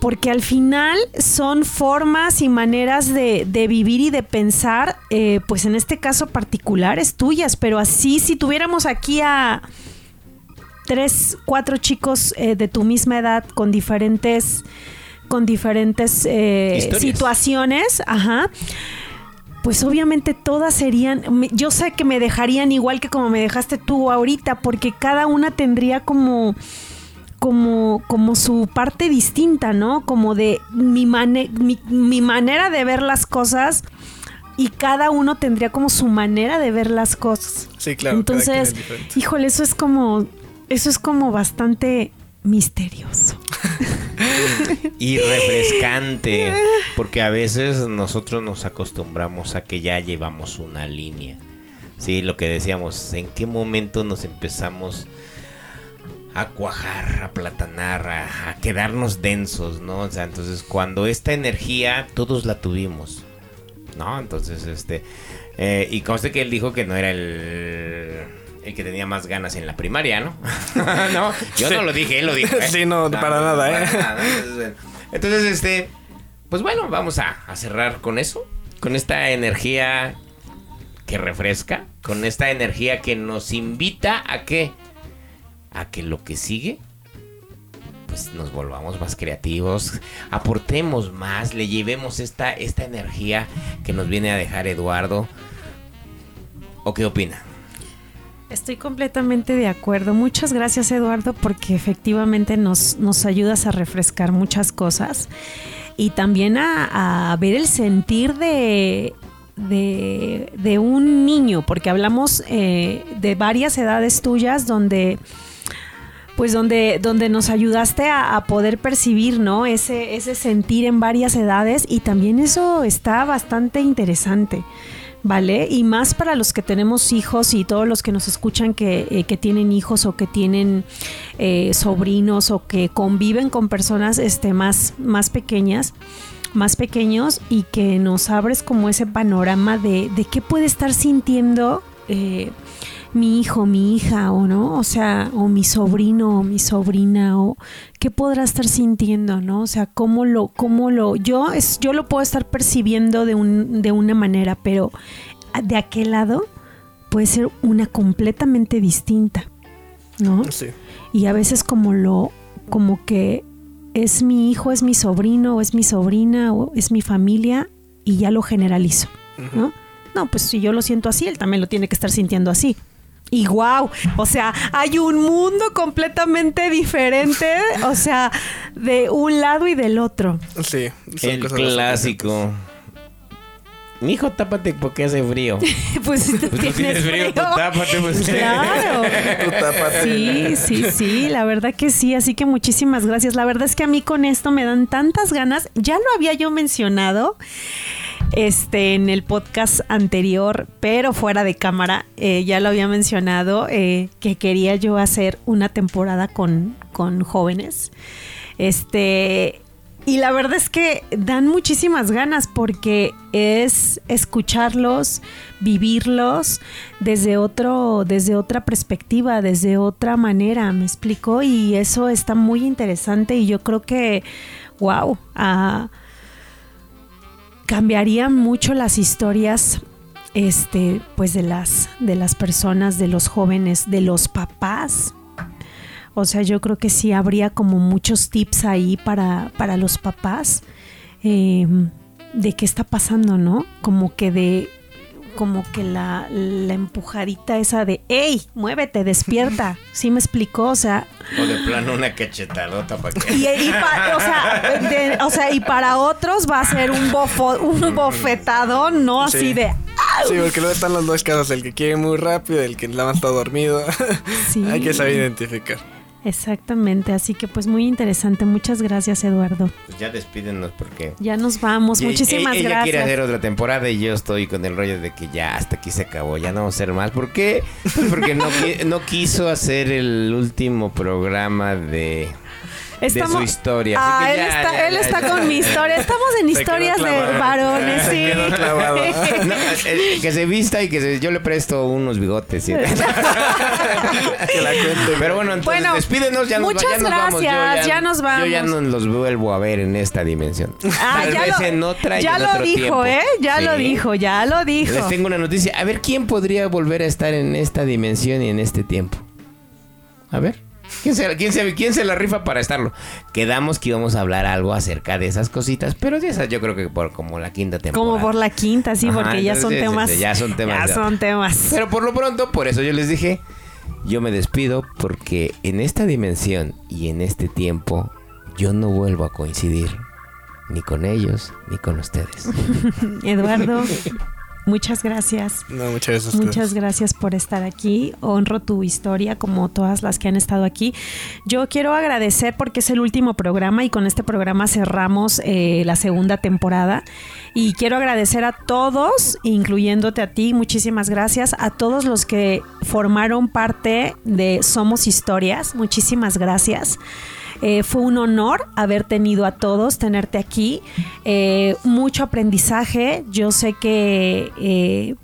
porque al final son formas y maneras de, de vivir y de pensar, eh, pues en este caso particulares tuyas, pero así si tuviéramos aquí a tres, cuatro chicos eh, de tu misma edad con diferentes con diferentes eh, situaciones, ajá. Pues obviamente todas serían, yo sé que me dejarían igual que como me dejaste tú ahorita, porque cada una tendría como como, como su parte distinta, ¿no? Como de mi, mane- mi, mi manera de ver las cosas y cada uno tendría como su manera de ver las cosas. Sí, claro. Entonces, híjole, eso es como, eso es como bastante misterioso. Y refrescante, porque a veces nosotros nos acostumbramos a que ya llevamos una línea. Sí, lo que decíamos, ¿en qué momento nos empezamos a cuajar, a platanar, a, quedarnos densos, ¿no? O sea, entonces cuando esta energía todos la tuvimos, ¿no? Entonces, este, eh, y conste que él dijo que no era el, el que tenía más ganas en la primaria, ¿no? no, yo Sí. no lo dije, él lo dijo. ¿eh? Sí, no, para nada, ¿eh? para nada. Entonces, bueno. Entonces, este, pues bueno, vamos a, a cerrar con eso, con esta energía que refresca, con esta energía que nos invita a que, a que lo que sigue, pues nos volvamos más creativos, aportemos más, le llevemos esta, esta energía que nos viene a dejar Eduardo. ¿O qué opina? Estoy completamente de acuerdo. Muchas gracias, Eduardo, porque efectivamente nos, nos ayudas a refrescar muchas cosas y también a, a ver el sentir de, de, de un niño, porque hablamos eh, de varias edades tuyas donde pues donde, donde nos ayudaste a, a poder percibir, ¿no? Ese, ese sentir en varias edades y también eso está bastante interesante. ¿Vale? Y más para los que tenemos hijos y todos los que nos escuchan que, eh, que tienen hijos o que tienen eh, sobrinos o que conviven con personas este, más, más pequeñas, más pequeños y que nos abres como ese panorama de, de qué puede estar sintiendo eh, mi hijo, mi hija o no, o sea, o mi sobrino o mi sobrina o qué podrá estar sintiendo, ¿no? O sea, cómo lo, cómo lo, yo es, yo lo puedo estar percibiendo de un, de una manera, pero de aquel lado puede ser una completamente distinta, ¿no? Sí. Y a veces como lo, como que es mi hijo, es mi sobrino, o es mi sobrina, o es mi familia, y ya lo generalizo, ¿no? No, pues si yo lo siento así, él también lo tiene que estar sintiendo así. Y wow, o sea, hay un mundo completamente diferente, o sea, de un lado y del otro. Sí. son El cosas clásico. Mi hijo, tápate porque hace frío. Pues si tú Pues tienes frío, tú tápate, pues. Claro. Tú tápate. Sí, sí, sí, la verdad que sí, así que muchísimas gracias. La verdad es que a mí con esto me dan tantas ganas, ya lo había yo mencionado este en el podcast anterior, pero fuera de cámara, eh, ya lo había mencionado eh, que quería yo hacer una temporada con, con jóvenes. Este, y la verdad es que dan muchísimas ganas porque es escucharlos, vivirlos desde otro, desde otra perspectiva, desde otra manera, me explico, y eso está muy interesante y yo creo que, wow, cambiaría mucho las historias este pues de las de las personas de los jóvenes de los papás. O sea yo creo que sí habría como muchos tips ahí para para los papás eh, de qué está pasando no como que de como que la, la empujadita esa de ¡Ey! ¡Muévete! ¡Despierta! ¿Sí me explicó? O sea, O de plano una cachetadota para que. y, y pa- o, sea, de- o sea, y para otros va a ser un, bofo, un bofetadón, no así Sí. de. Sí, porque luego están los dos casos, el que quiere muy rápido, el que nada más está dormido. Sí. Hay que saber identificar. Exactamente, así que pues muy interesante. Muchas gracias, Eduardo. Pues ya despídenos porque. Ya nos vamos. Muchísimas ella quiere gracias. hacer otra temporada y yo estoy con el rollo de que ya hasta aquí se acabó, ya no vamos a hacer más. ¿Por qué? Pues porque no, no quiso hacer el último programa de Estamos- de su historia. Ah, él está, ya, él ya, está ya. con mi historia. Estamos en Se historias de varones, sí. Se. No, eh, que se vista y que se- yo le presto unos bigotes. ¿sí? Que la cuente. Pero bueno, entonces Bueno, despídenos, ya nos, muchas vamos. Yo gracias, ya nos vamos. Yo ya no los vuelvo a ver en esta dimensión. Ah, Tal ya vez lo, en otra y ya en lo otro dijo, tiempo. ¿eh? Ya Sí. lo dijo, ya lo dijo. Les tengo una noticia. A ver, ¿quién podría volver a estar en esta dimensión y en este tiempo? A ver. ¿Quién se, quién, se, quién se la rifa para estarlo? Quedamos que íbamos a hablar algo acerca de esas cositas, pero de esas yo creo que por como la quinta temporada. Como por la quinta, sí, Ajá, porque ya son temas. ya son temas. Ya son temas. Pero por lo pronto, por eso yo les dije, yo me despido porque en esta dimensión y en este tiempo yo no vuelvo a coincidir ni con ellos ni con ustedes. Eduardo, muchas gracias. No, muchas gracias. Muchas gracias por estar aquí. Honro tu historia como todas las que han estado aquí. Yo quiero agradecer porque es el último programa y con este programa cerramos eh, la segunda temporada. Y quiero agradecer a todos, incluyéndote a ti, muchísimas gracias. A todos los que formaron parte de Somos Historias, muchísimas gracias. Eh, fue un honor haber tenido a todos, tenerte aquí. Eh, mucho aprendizaje. Yo sé que eh,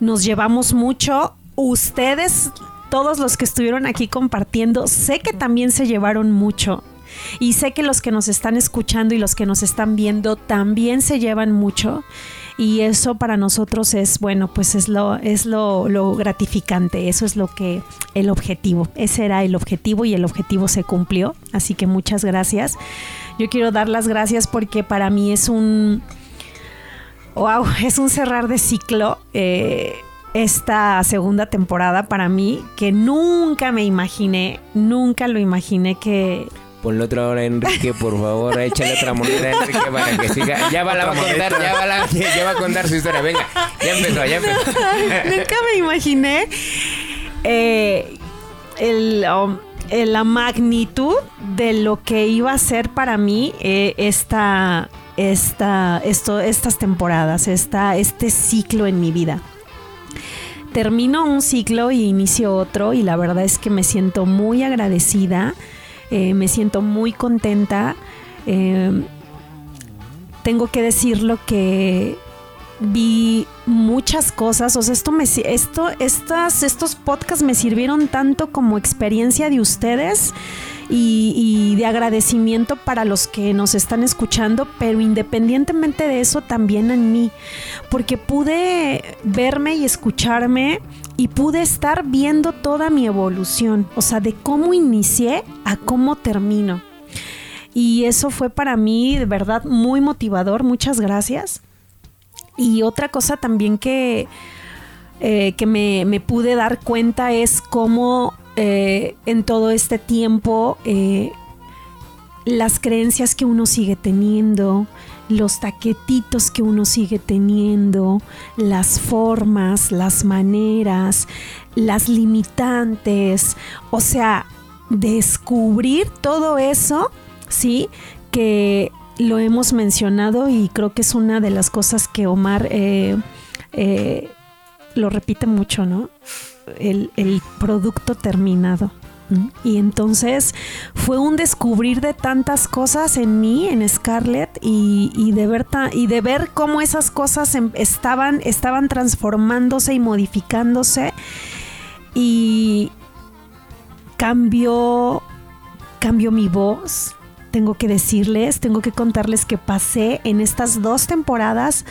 nos llevamos mucho. Ustedes, todos los que estuvieron aquí compartiendo, sé que también se llevaron mucho. Y sé que los que nos están escuchando y los que nos están viendo también se llevan mucho. Y eso para nosotros es, bueno, pues es lo, es lo, lo gratificante. Eso es lo que, el objetivo. Ese era el objetivo y el objetivo se cumplió. Así que muchas gracias. Yo quiero dar las gracias porque para mí es un, wow, es un cerrar de ciclo. eh, esta segunda temporada para mí que nunca me imaginé, nunca lo imaginé que Ponle otra hora, Enrique, por favor. Échale otra moneda, Enrique, para que siga. Ya va, la va a contar, ya va, la- ya va a contar su historia. Venga, ya empezó, ya empezó. Nunca me imaginé eh, el, um, eh, la magnitud de lo que iba a ser para mí eh, esta, esta, esto, estas temporadas, esta, este ciclo en mi vida. Termino un ciclo y inicio otro y la verdad es que me siento muy agradecida, eh, me siento muy contenta. eh, tengo que decirlo que vi muchas cosas. O sea, esto me esto, estas, estos podcasts me sirvieron tanto como experiencia de ustedes y, y de agradecimiento para los que nos están escuchando, pero independientemente de eso, también en mí. Porque pude verme y escucharme y pude estar viendo toda mi evolución. O sea, de cómo inicié a cómo termino. Y eso fue para mí de verdad muy motivador. Muchas gracias. Y otra cosa también que, eh, que me, me pude dar cuenta es cómo eh, en todo este tiempo eh, las creencias que uno sigue teniendo, los taquetitos que uno sigue teniendo, las formas, las maneras, las limitantes, o sea, descubrir todo eso, ¿sí? Que lo hemos mencionado y creo que es una de las cosas que Omar eh, eh, lo repite mucho, ¿no? El, producto terminado. Y entonces fue un descubrir de tantas cosas en mí, en Scarlett, y, de, ver y de ver cómo esas cosas em- estaban, estaban transformándose y modificándose. Y cambió, cambió mi voz. Tengo que decirles, tengo que contarles que pasé en estas dos temporadas,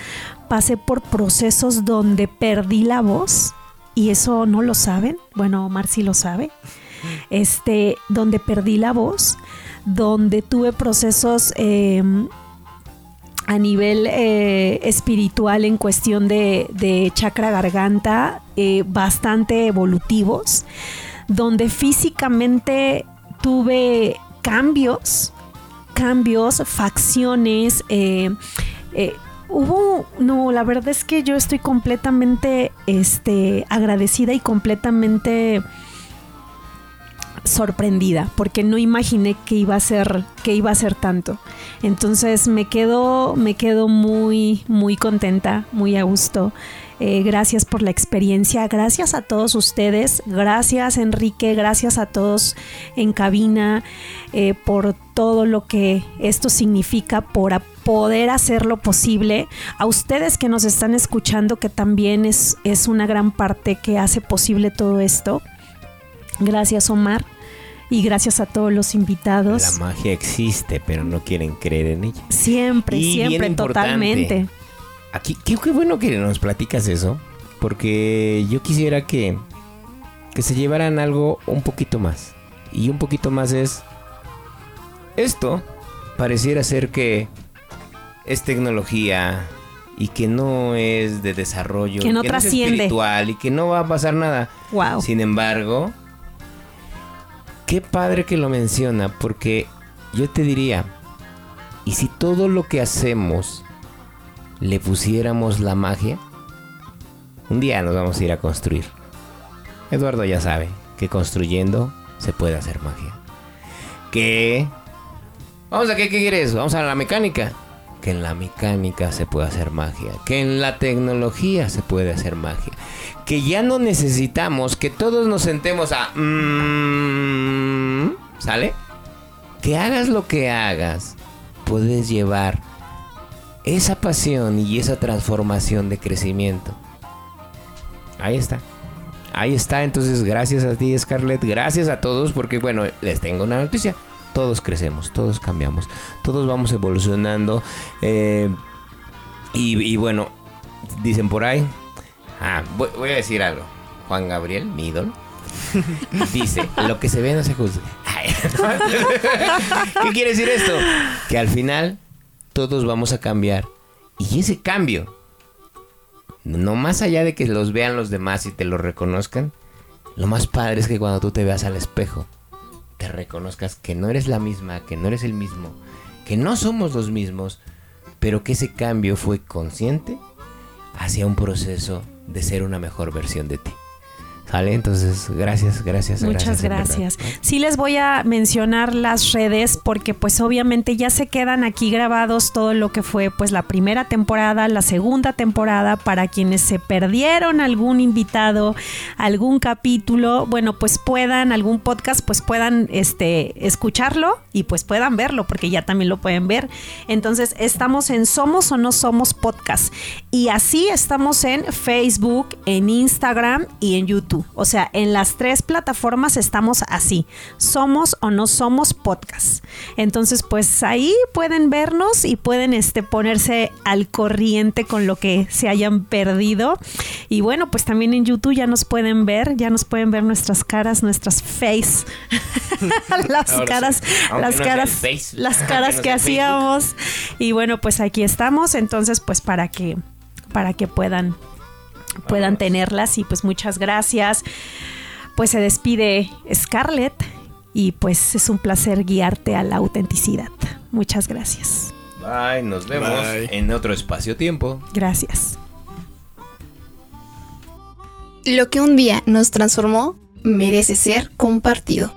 pasé por procesos donde perdí la voz y eso no lo saben. Bueno, Omar sí lo sabe. Este, donde perdí la voz, donde tuve procesos eh, a nivel eh, espiritual en cuestión de, de chakra garganta eh, bastante evolutivos, donde físicamente tuve cambios, cambios, facciones. eh, eh, hubo, no, la verdad es que yo estoy completamente este, agradecida y completamente sorprendida porque no imaginé que iba a ser que iba a ser tanto entonces me quedo me quedo muy muy contenta muy a gusto Eh, gracias por la experiencia, gracias a todos ustedes, gracias Enrique, gracias a todos en cabina eh, por todo lo que esto significa, por poder hacerlo posible. A ustedes que nos están escuchando, que también es, es una gran parte que hace posible todo esto. Gracias Omar y gracias a todos los invitados. La magia existe, pero no quieren creer en ella. Siempre, siempre, totalmente. Aquí, qué, bueno que nos platicas eso, porque yo quisiera que, que se llevaran algo un poquito más. Y un poquito más es, esto pareciera ser que es tecnología y que no es de desarrollo, que no trasciende, espiritual y que no va a pasar nada. Wow. Sin embargo, qué padre que lo menciona, porque yo te diría, ¿y si todo lo que hacemos le pusiéramos la magia? Un día nos vamos a ir a construir. Eduardo ya sabe que construyendo se puede hacer magia. Que... Vamos a qué, qué quieres? Vamos a la mecánica. Que en la mecánica se puede hacer magia. Que en la tecnología se puede hacer magia que ya no necesitamos que todos nos sentemos a... Mm", ¿Sale? Que hagas lo que hagas, puedes llevar esa pasión y esa transformación de crecimiento. Ahí está. Ahí está, entonces gracias a ti Scarlett, gracias a todos porque bueno, les tengo una noticia. Todos crecemos, todos cambiamos, todos vamos evolucionando. Eh, y bueno, dicen por ahí, Ah, voy, a decir algo. Juan Gabriel, mi dice, lo que se ve no se juzga. ¿Qué quiere decir esto? Que al final todos vamos a cambiar. Y ese cambio, no más allá de que los vean los demás y te lo reconozcan, lo más padre es que cuando tú te veas al espejo, te reconozcas que no eres la misma, que no eres el mismo, que no somos los mismos, pero que ese cambio fue consciente hacia un proceso de ser una mejor versión de ti. ¿Sale? Entonces, gracias, gracias. Muchas gracias. Sí les voy a mencionar las redes porque pues obviamente ya se quedan aquí grabados todo lo que fue pues la primera temporada, la segunda temporada para quienes se perdieron algún invitado, algún capítulo, bueno, pues puedan algún podcast pues puedan este escucharlo y pues puedan verlo porque ya también lo pueden ver. Entonces, estamos en Somos o no somos podcast y así estamos en Facebook, en Instagram y en YouTube. O sea, en las tres plataformas estamos así. Somos o no somos podcast. Entonces, pues ahí pueden vernos y pueden este, ponerse al corriente con lo que se hayan perdido. Y bueno, pues también en YouTube ya nos pueden ver, ya nos pueden ver nuestras caras, nuestras face. las caras, las caras, las caras que hacíamos. Y bueno, pues aquí estamos. Entonces, pues para que para que puedan puedan tenerlas y pues muchas gracias. Pues se despide Scarlett y pues es un placer guiarte a la autenticidad. Muchas gracias. Bye, nos vemos en otro espacio-tiempo. Gracias. Lo que un día nos transformó merece ser compartido.